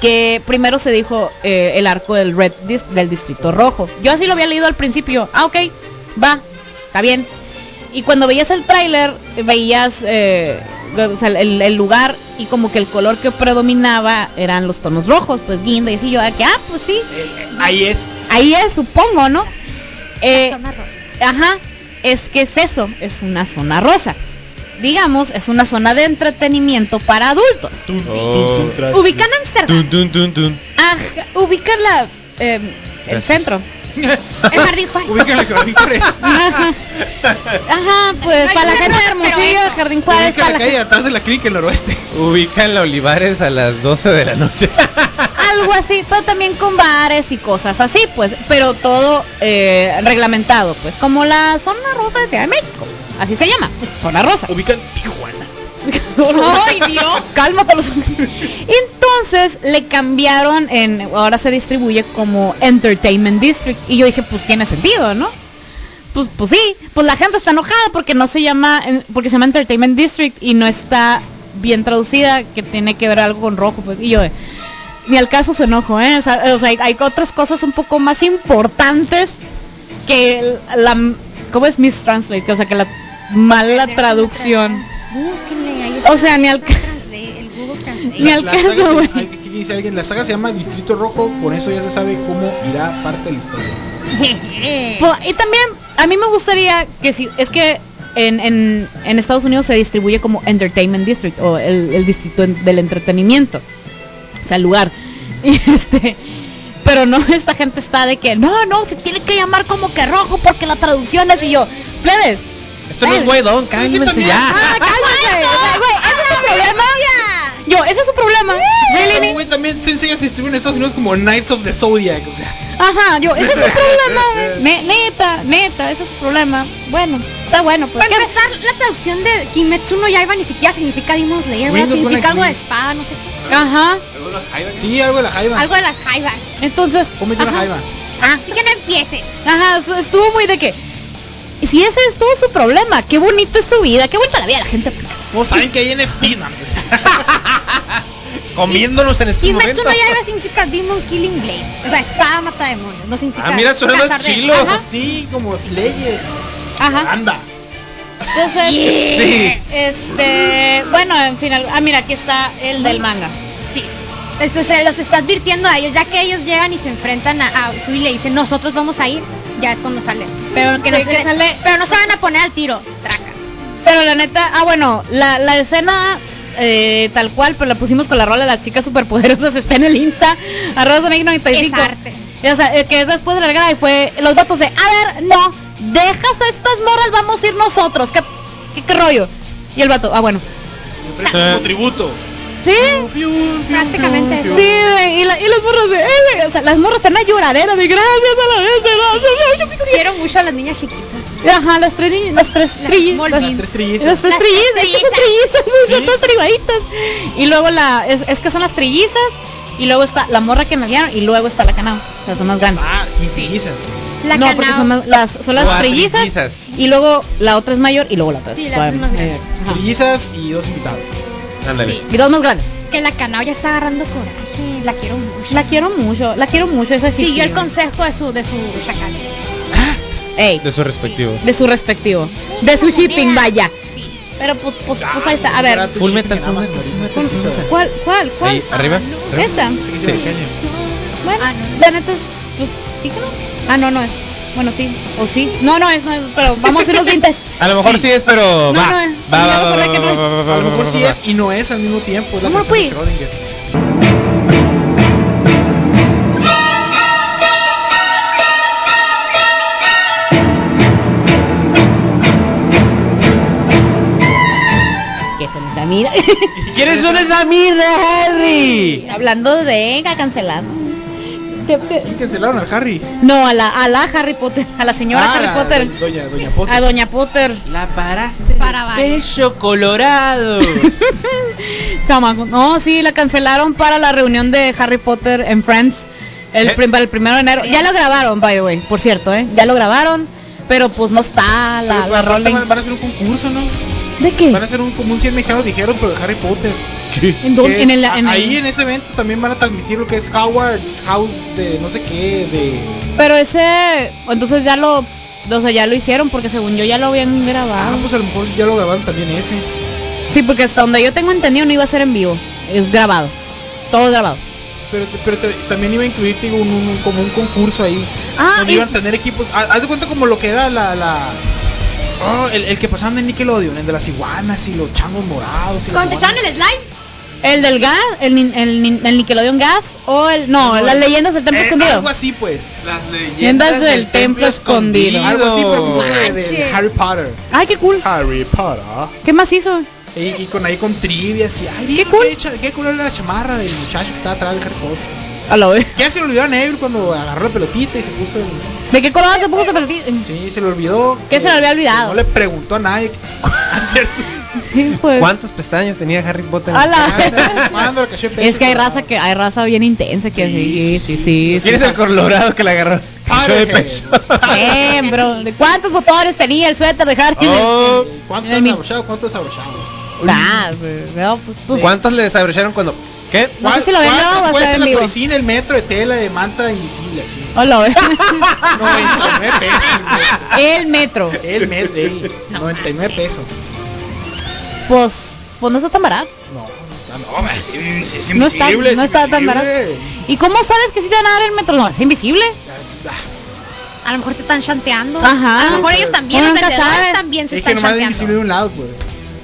que primero se dijo eh, el arco del red del distrito rojo. Yo así lo había leído al principio. Ah, ok, va, está bien. Y cuando veías el tráiler veías eh, o sea, el, el lugar y como que el color que predominaba eran los tonos rojos, pues guinda y así yo, ah, que ah, pues sí, Ahí es. ahí es, supongo, ¿no? Eh, Zona rosa. Ajá, es que es eso, es una zona rosa. Digamos, es una zona de entretenimiento para adultos. Oh. Ubican Amsterdam. Ubican la, eh, el centro. El jardín Juárez. Ubican el Jardín Juárez. Ajá, Ajá, pues para la gente de Hermosillo. Jardín Juárez, Ubican para la la calle gente- atrás de la clínica en el noroeste. Ubican la Olivares a las 12 de la noche. algo así, pero también con bares y cosas así, pues, pero todo eh, reglamentado, pues, como la zona rosa de Ciudad de México, así se llama, zona rosa. Ubican Tijuana. ¡Ay, [LAUGHS] Dios! Cálmate los... Entonces le cambiaron en... Ahora se distribuye como Entertainment District. Y yo dije, pues tiene sentido, ¿no? Pues, pues sí. Pues la gente está enojada porque no se llama... Porque se llama Entertainment District y no está bien traducida, que tiene que ver algo con rojo, pues. Y yo, ni al caso su enojo, ¿eh? O sea, hay, hay otras cosas un poco más importantes que la... ¿Cómo es mistranslate? O sea, que la mala traducción. Búsquenle ahí. O sea, ni al ca- Translate, el Google Translate. Güey. Aquí dice alguien, la saga se llama Distrito Rojo, por eso ya se sabe cómo irá parte de la historia. [LAUGHS] Y también a mí me gustaría que si es que en, en, en Estados Unidos se distribuye como Entertainment District o el, el distrito del entretenimiento, o sea, el lugar. [LAUGHS] Y este, pero no, [LAUGHS] esta gente está de que no, no, se tiene que llamar como que rojo porque la traducción es y yo, plebes. Esto no es Guaidón, cálmense también. ya. Ah. O sea, güey, ese es su problema. Yo, ese es su problema. Really, güey, también Sensei se distribuye en Estados Unidos como Knights of the Zodiac, o sea. Ajá, yo, ese es su problema. [LAUGHS] güey. Ne- neta, neta, ese es su problema. Bueno, está bueno, pues. Para ¿qué- empezar, la traducción de Kimetsu no Yaiba ni siquiera significa Demon Slayer, ¿verdad? van Significa algo de espada, no sé qué. Ajá. Sí, algo de la Jaiba. Algo de las jaivas. Entonces, Cómete una ajá, Jaiba. Ah, y que no empiece. Ajá, estuvo muy de que. Y si ese es todo su problema, qué bonita es su vida, qué bonita la vida de la gente. No saben que hay NFT, no, [LAUGHS] Comiéndonos en este Kimetsu momento. no Yaiba significa Demon Killing Blade. O sea, espada mata demonios. No significa. Ah, mira, suena más chilo. Así como Slayer. Ajá. Anda. Entonces, Sí. este, bueno, en fin, ah, mira, aquí está el del manga. Sí. Eso se los está advirtiendo a ellos, ya que ellos llegan y se enfrentan a, a y le dicen, nosotros vamos a ir, ya es cuando sale. Pero que no Sí, se, que sale- pero no se van a poner al tiro, tracas. Pero la neta, ah, bueno, la, la escena eh, tal cual, pero la pusimos con la rola de las chicas superpoderosas, [LAUGHS] está en el Insta, arroba Sonic 95. Es arte. O sea, eh, que después de la regla y fue los vatos de, a ver, no, dejas a estas morras, vamos a ir nosotros, ¿qué, qué, qué rollo? Y el vato, ah, bueno, Como tributo. Sí, Prácticamente sí, güey, y, la- y las morras de, eh, güey, o sea, las morras están a lloradera de gracias a la gente, no, Quiero mucho a las niñas chiquitas. Ajá, las tres niñas, las tres Las trilliz- small las- tres trillizas. Las tres trillizas, tres es que son trillizas. trillizas, todas tribaditas. Y luego la, es, es que son las trillizas, y luego está la morra que nalguearon, y luego está la canal. O sea, son más grandes. Ah, infinizan. La no, porque canao- son las, las- son las trillizas, trillizas. Y luego la otra es mayor y luego la otra Sí, es la otra es más grande. Trillizas y dos invitados. Ándale. Sí. Y dos más grandes. Que la canao ya está agarrando coraje. La quiero mucho. La quiero mucho, la quiero mucho esa Siguió el consejo de su, de su chacal. Ey, De su respectivo. de su respectivo. De su shipping, vaya. Sí. Pero pues, pues, pues ahí está. A ver, Full Metal, Full Metal, ahorita. Full Metal, Full Metal. ¿cuál, cuál, cuál? Ahí, arriba. Esta. Sí, sí, Sí. Bueno, Ah, no. la neta es, pues, sí que no. Ah, no, no es. Bueno, sí, o sí. No, no es, no es, pero vamos a hacer los vintage. [LAUGHS] A lo mejor sí, es, pero No, va. no, va, ya va, va, va, va, no es. va, va, va, A lo va, mejor va, sí va. es y no es al mismo tiempo. Es la ¿Cómo fui? ¿Quiénes son esa mierda, Harry? Hablando de venga, cancelado. ¿Qué- qué? Es que cancelaron al Harry. No, a la, a la Harry Potter, a la señora Ah, Harry Potter. do- Doña, Doña Potter. A Doña Potter. La paraste Para pecho colorado. [LAUGHS] No, sí, la cancelaron para la reunión de Harry Potter en Friends el, ¿Eh? prim- para el primero de enero. Ya lo grabaron, by the way, por cierto, ¿eh? Ya lo grabaron, pero pues no está la, Pero la van a hacer un concurso, ¿no? ¿De qué? Van a hacer un como un 100 mexicanos dijeron, pero de Harry Potter. ¿En el, a- en el- ahí en ese evento también van a transmitir lo que es Howard's House de no sé qué, de... Pero ese, entonces ya lo, o sea, ya lo hicieron porque según yo ya lo habían Ah, grabado. pues a lo mejor ya lo grabaron también ese. Sí, porque hasta donde yo tengo entendido no iba a ser en vivo, es grabado, todo grabado. Pero, pero te- también iba a incluir digo, un, un- como un concurso ahí. Ah, donde y- iban a tener equipos. Ha- Haz de cuenta como lo que era la... la oh, el, el que pasaban en Nickelodeon, el de las iguanas y los changos morados. Y iguanas. el slime. El del gas, el, el, el Nickelodeon Gas o el, no, No, las el- leyendas del templo Eh, escondido. Algo así pues. Las Leyendas del templo escondido. Algo así, pero de. Harry Potter. Ay, qué cool. Harry Potter. ¿Qué más hizo? Y, y con ahí con trivias y ay, Qué cool. Qué, cool era la chamarra del muchacho que estaba atrás de Harry Potter. A lo de. Ya se le olvidó a Neville cuando agarró la pelotita y se puso el... ¿De qué color se puso ese pelotito? Sí, se le olvidó. ¿Qué que- se le había olvidado? No le preguntó a nadie. [LAUGHS] ¿Cierto? [LAUGHS] Sí, pues. ¿Cuántas pestañas tenía Harry Potter? Ala. Mando, le cayó el Es que hay raza que hay raza bien intensa que Sí, sí, sí, sí, sí, sí. ¿Quién es el colorado que le agarró? Cayó de pecho. [LAUGHS] Eh, bro, ¿de cuántos botones tenía el suéter de Harry? Oh, ¿Cuántos desabrochados? ¿Cuántos desabrochados? Ah, pues, no, pues, pues, ¿Cuántos le desabrocharon cuando.? ¿Qué? No sé si lo habían ¿Cuánto grabado o cuesta está en la vivo. parisina, el metro de tela de manta invisible así? Hola, ve. [LAUGHS] 99 pesos. El metro. El metro, ey, 99 pesos. Pues, pues no está tan barato. No, no, no, es, es, es No está, invisible, no es está tan barato. ¿Y cómo sabes que sí te van a dar el metro? No, es invisible. A lo mejor te están chanteando. Ajá. A lo mejor ellos también, Uno los nunca vendedores sabe. también se Es que están nomás es invisible de chanteando. un lado, pues.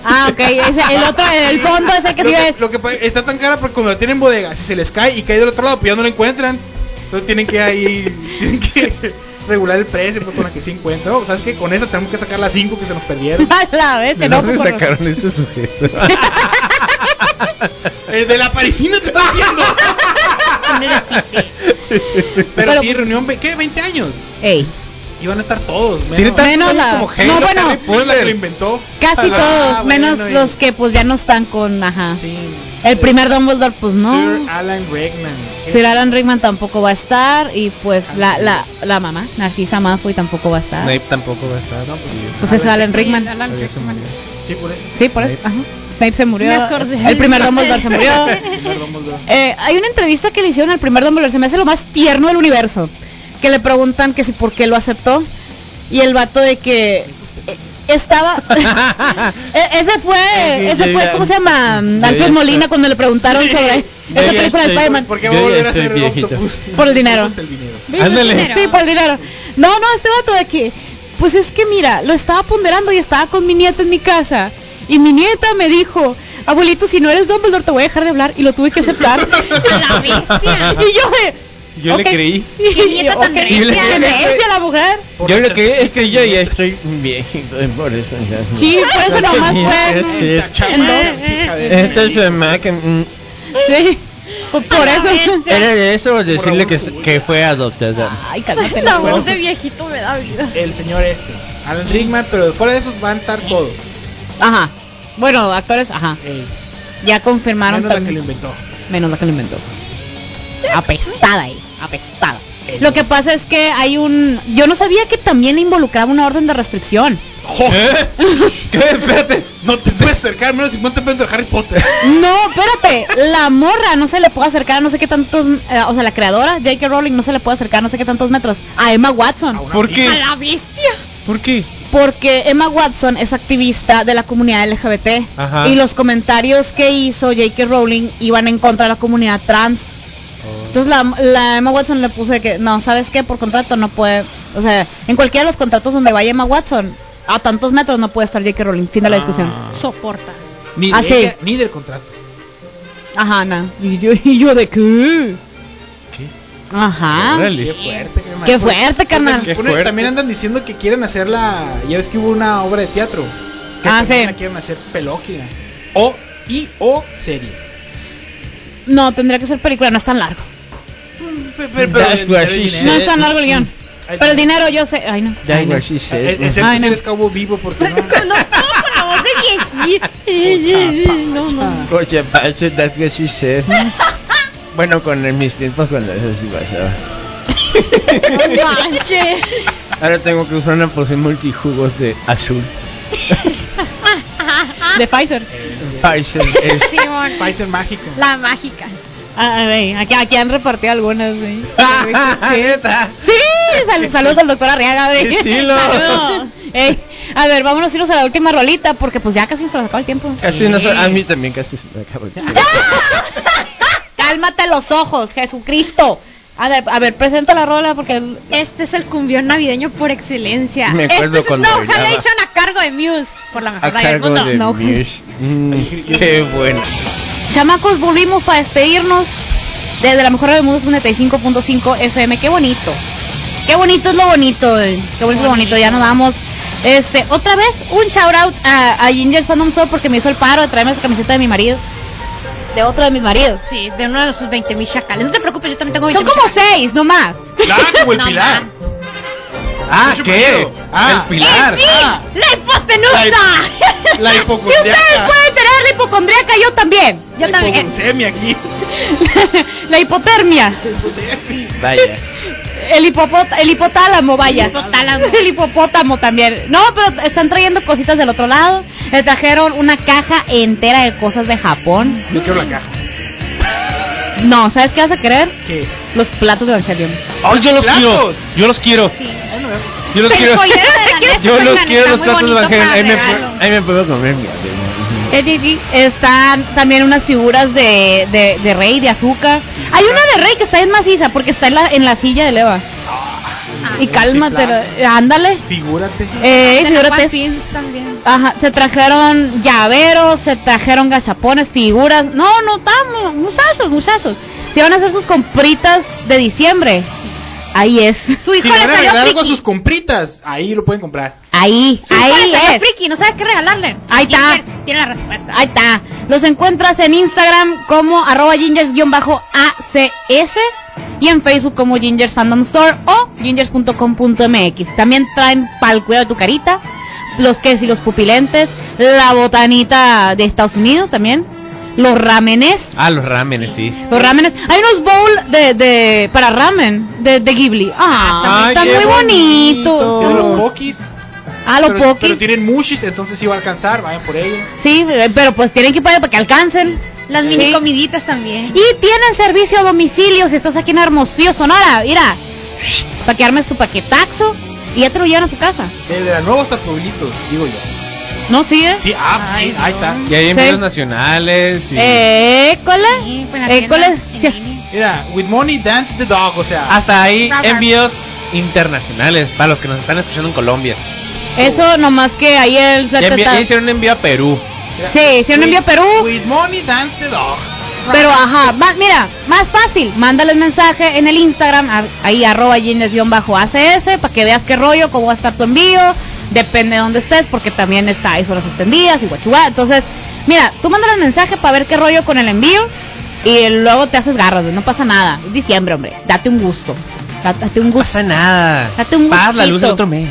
Ah, ok. Ese, el otro, el fondo es el que lo, sí que, lo que está tan cara porque cuando la tienen en bodega, si se les cae y cae del otro lado, pues ya no la encuentran. Entonces tienen que ahí, [LAUGHS] tienen que regular el precio pues, con la que se encuentra. No, ¿Sabes qué? Con esa tenemos que sacar las 5 que se nos perdieron. [LAUGHS] A la vez, ¿De dónde pues, sacaron este sujeto? [LAUGHS] Eh, de la parisina te estoy diciendo. [LAUGHS] Pero, Pero, sí, pues- reunión, ve- ¿qué? 20 años. Ey, Iban a estar todos. Tiene Menos, la- como Halo, no, bueno. La que lo inventó. casi Ah, todos, menos los que pues ya no están con, ajá. Sí. El primer Dumbledore, pues no. Sir Alan Rickman. Sir Alan Rickman tampoco va a estar y pues la, la, la mamá, Narcisa Malfoy tampoco va a estar. Snape tampoco va a estar. No, pues, Pues es Alan Sí, Rickman. Alan Rickman. Sí, por eso. Sí, por eso. Ajá. Snape se murió. El primer Dumbledore se murió. Dumbledore. Eh, hay una entrevista que le hicieron al primer Dumbledore, se me hace lo más tierno del universo. Que le preguntan que si por qué lo aceptó. Y el vato de que estaba. [LAUGHS] [LAUGHS] E- ese fue, ese fue, ¿cómo se llama? Alfred Molina cuando le preguntaron sobre esa película de Spider-Man. ¿Por qué Yo va a volver a ser. Octopus? [LAUGHS] Por el dinero. El. Ándale. Sí, por el dinero. No, no, este vato de que, pues es que mira, lo estaba ponderando y estaba con mi nieta en mi casa. Y mi nieta me dijo, abuelito, si no eres Dumbledore te voy a dejar de hablar. Y lo tuve que aceptar. la bestia. y yo de... Yo le "Ok". creí. Qué nieta tan Ok, recia. qué necia la mujer. Yo lo que es que yo ya estoy viejito y por eso ya. Sí, por eso nomás fue. Sí, Esta es su mamá que Sí, por, eso. era de eso decirle que, que fue adoptada. Ay, cálmate La voz ojos. de viejito me da vida. El señor este. Alan Rickman, pero después de esos van a estar todos. Ajá. Bueno, actores, ajá. Ey, Ya confirmaron menos la que lo inventó. Menos la que lo inventó. Apestada ahí, apestada. Lo que pasa es que hay un... Yo no sabía que también involucraba una orden de restricción. ¿Eh? [LAUGHS] ¿Qué? Espérate. No te puedes acercar menos de 50 pesos de Harry Potter. No, espérate, la morra no se le puede acercar a no sé qué tantos, eh, o sea, la creadora, J.K. Rowling, no se le puede acercar a no sé qué tantos metros a Emma Watson. ¿Por A qué? la bestia. ¿Por qué? Porque Emma Watson es activista de la comunidad LGBT Ajá. y los comentarios que hizo J.K. Rowling iban en contra de la comunidad trans. Entonces la, la Emma Watson le puse que, no, ¿sabes qué? Por contrato no puede, o sea, en cualquiera de los contratos donde vaya Emma Watson, a tantos metros no puede estar J.K. Rowling. Fin de la discusión. Ah. Soporta. Ni Ah, de sí. ella, ni del contrato. Ajá, no. ¿Y yo, y yo de qué? ¿Qué? Ajá. Órale. Qué fuerte, carnal. Qué fuerte, carnal. Qué fuerte. También andan diciendo que quieren hacer la. Ya ves que hubo una obra de teatro. Que Ah, también sí. la quieren hacer pelóquida. O y o serie. No, tendría que ser película, no es tan largo. That's what she said. No es tan largo el guion. Ay, Pero el dinero yo sé. Ay, no. Ay, no. Excepto si eres cabo vivo porque no. No, con la voz de viejito. No, no. Coche, pache, that's what she said. [LAUGHS] Bueno, con mis tiempos cuando eso sí pasaba. Ahora tengo que usar una poción multijugos de azul. De Pfizer. Pfizer es... Pfizer mágico. La mágica. Ah, a ver, aquí, aquí han repartido algunas, güey. [LAUGHS] Sí. Neta. Sí, sal- saludos al doctor Arriaga, güey. [LAUGHS] Ey, a ver, vámonos a irnos a la última rolita porque pues ya casi se nos acaba el tiempo. Casi no sé, a mí también casi se me acabó. [LAUGHS] Cálmate los ojos, Jesucristo. A ver, a ver, presenta la rola porque Este es el cumbión navideño por excelencia. Me acuerdo este es Snow. Halation a cargo de Muse. Por la mejor A radio del cargo mundo. de No, Muse. Mm, qué bueno. Chamacos, volvimos para despedirnos desde la mejor del mundo 95.5 FM. Qué bonito. Qué bonito es lo bonito. eh. Qué bonito es lo bonito. Ya nos vamos. Este, otra vez un shout out a, a Ginger's Fandom Store porque me hizo el paro de traerme esa camiseta de mi marido. De otro de mis maridos. Sí, de uno de sus 20 mil chacales. No te preocupes, yo también tengo 20 Son como seis, nomás. Claro, como el No, pilar. man. Ah, ¿qué? Ah. el pilar. ¡Sí! Ah. ¡La hipotenusa! La- la [LAUGHS] Si ustedes pueden tener la hipocondriaca, yo también. Yo La también. hipoglucemia aquí. [LAUGHS] la hipotermia. Vaya. El, hipopot el hipotálamo, vaya. hipotálamo. El hipopótamo también. No, pero están trayendo cositas del otro lado. Le trajeron una caja entera de cosas de Japón. Yo quiero la caja. No, ¿sabes qué vas a querer? ¿Qué? Los platos de Evangelion. ¡Ay, yo los ¿Platos? quiero! Yo los quiero. Sí. Yo los quiero. [LAUGHS] Yo los quiero los platos Ahí me, ahí puedo comer Eh. Están también unas figuras de, de, de rey, de azúcar. Hay una de rey que está en maciza porque está en la, en la silla de leva. y cálmate, ándale. Figúrate. Eh, figúrate. También. Ajá, se trajeron llaveros, se trajeron gachapones, figuras. No, no, estamos, muchachos, muchachos. Si van a hacer sus compritas de diciembre, ahí es. Su hijo Si le regalar algo a sus compritas, ahí lo pueden comprar. Ahí, Su hijo le ahí salió es. friki, no sabe qué regalarle. Ahí está. Tiene la respuesta. Ahí está. Los encuentras en Instagram como arroba gingers-acs y en Facebook como Gingers Fandom Store o gingers.com.mx. También traen para el cuidado de tu carita, los que y los pupilentes, la botanita de Estados Unidos también, los ramenes. Ah, los ramenes, sí. Los ramenes. Hay unos bowl de, de para ramen de, de Ghibli. Ah, Ay, están muy bonitos. Tienen los pokis. Ah, los pero, pokis. pero tienen mushis, entonces sí va a alcanzar, vayan por ellos. Sí, eh, pero pues tienen que ir para que alcancen. Las Sí. mini comiditas también. Y tienen servicio a domicilio si estás aquí en Hermosillo, Sonora. Mira, para que armes tu paquetaxo y ya te lo llevan a tu casa. Desde la nueva hasta Pueblitos, digo yo. ¿No sigues? Sí, ah, Ay, sí, ahí está. Y hay Sí. envíos nacionales. Y... École. Sí, pues École. Sí. línea. Mira, with money dance the dog, o sea. Hasta ahí envíos internacionales para los que nos están escuchando en Colombia. Eso nomás que ahí el Ya, envi- hicieron un envío a Perú. Sí, hicieron envío a Perú. With money dance the dog. Pero ajá, más, mira, más fácil, mándales mensaje en el Instagram, ahí arroba acs para que veas qué rollo, cómo va a estar tu envío, depende de dónde estés, porque también está, hay horas extendidas y guachugá. Entonces, mira, tú mándales mensaje para ver qué rollo con el envío y luego te haces garras, no pasa nada. Es diciembre, hombre, date un gusto. Da- Date un No gusto. pasa nada. Date un Pagas la luz el otro mes.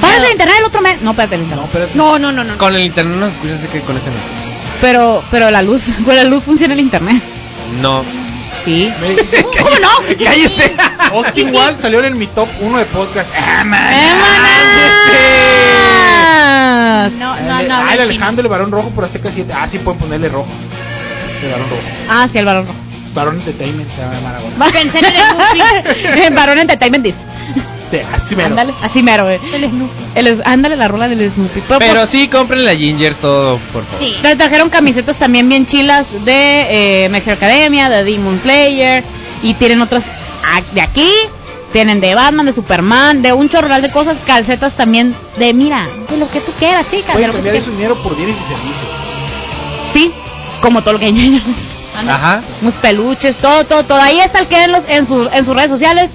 ¿Pagas el internet el otro mes? No, espérate el No, internet. pero No, no, no, no. Con el internet no escuchas que con ese no. Pero, pero la luz, [LAUGHS] con la luz funciona el internet. No. Sí. [LAUGHS] ¿Cómo no? Cállese. Austin Wall salió en mi top 1 de podcast. ¡Ah, man! ¡Hermanas! No, no, Ay, no. el no, chino. Alejandro, el varón rojo por Azteca 7. Ah, sí, pueden ponerle rojo. El varón rojo. Ah, sí, el varón. Varón Entertainment se llama Maragón. [LAUGHS] Pensé en el varón Entertainment Disc. Así mero. Ándale, así mero, güey. El Snoopy. El ándale la rola del Snoopy. Pero, Pero pues, sí, compren la Gingers todo, por favor. Sí. le trajeron camisetas también bien chilas de eh, Academia, de Demon Slayer. Y tienen otras de aquí. Tienen de Batman, de Superman, de un chorral de cosas. Calcetas también de, mira, de lo que tú quieras, chicas. de Pueden lo que cambiar su dinero por bienes y servicios. Sí, como todo lo que hay. Ajá. Unos peluches, todo, todo, todo. Ahí está el que en, los, en, su- en sus redes sociales.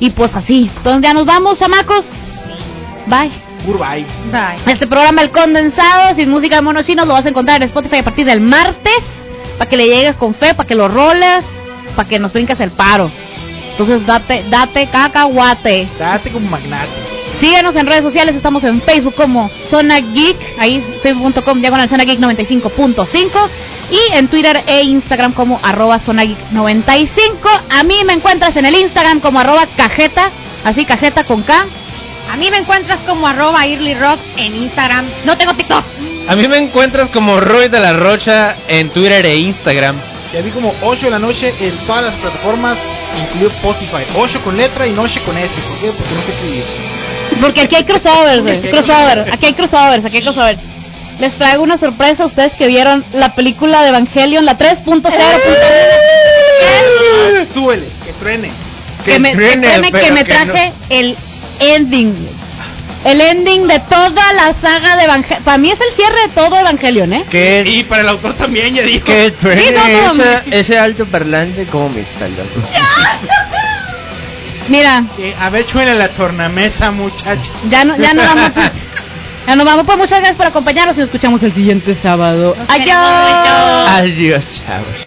Y pues así. Entonces ya nos vamos, chamacos. Bye. Goodbye. Bye. Este programa El Condensado, sin música de monos chinos, lo vas a encontrar en Spotify a partir del martes. Para que le llegues con fe, para que lo roles, para que nos brincas el paro. Entonces date, date cacahuate. Date como magnate. Síguenos en redes sociales, estamos en Facebook como Zona Geek, ahí facebook.com diagonal Zona Geek 95.5 y en Twitter e Instagram como arroba Zona Geek 95. A mí me encuentras en el Instagram como arroba cajeta, así cajeta con K. A mí me encuentras como arroba Early Rocks en Instagram. No tengo TikTok. A mí me encuentras como Roy de la Rocha en Twitter e Instagram. Ya vi como 8 de la noche en todas las plataformas, incluido Spotify. 8 con letra y noche con S. ¿Por qué? Porque no sé escribir. Porque aquí hay crossovers, güey, Aquí hay crossovers, aquí hay crossovers, aquí hay crossovers. Les traigo una sorpresa a ustedes que vieron la película de Evangelion, la 3.0. Ah, Súbele, que truene. que me, que truene, que me que traje el ending. El ending de toda la saga de Evangelion. Para mí es el cierre de todo Evangelion, ¿eh? Que, Y para el autor también, ya dijo. que truene Sí, no, no, esa- ese alto parlante como me está. Mira, Eh, a ver, suena la tornamesa, muchacho. ya no, ya no vamos. pues. [LAUGHS] Ya nos vamos, pues muchas gracias por acompañarnos y nos escuchamos el siguiente sábado. Nos Adiós. Adiós, chavos.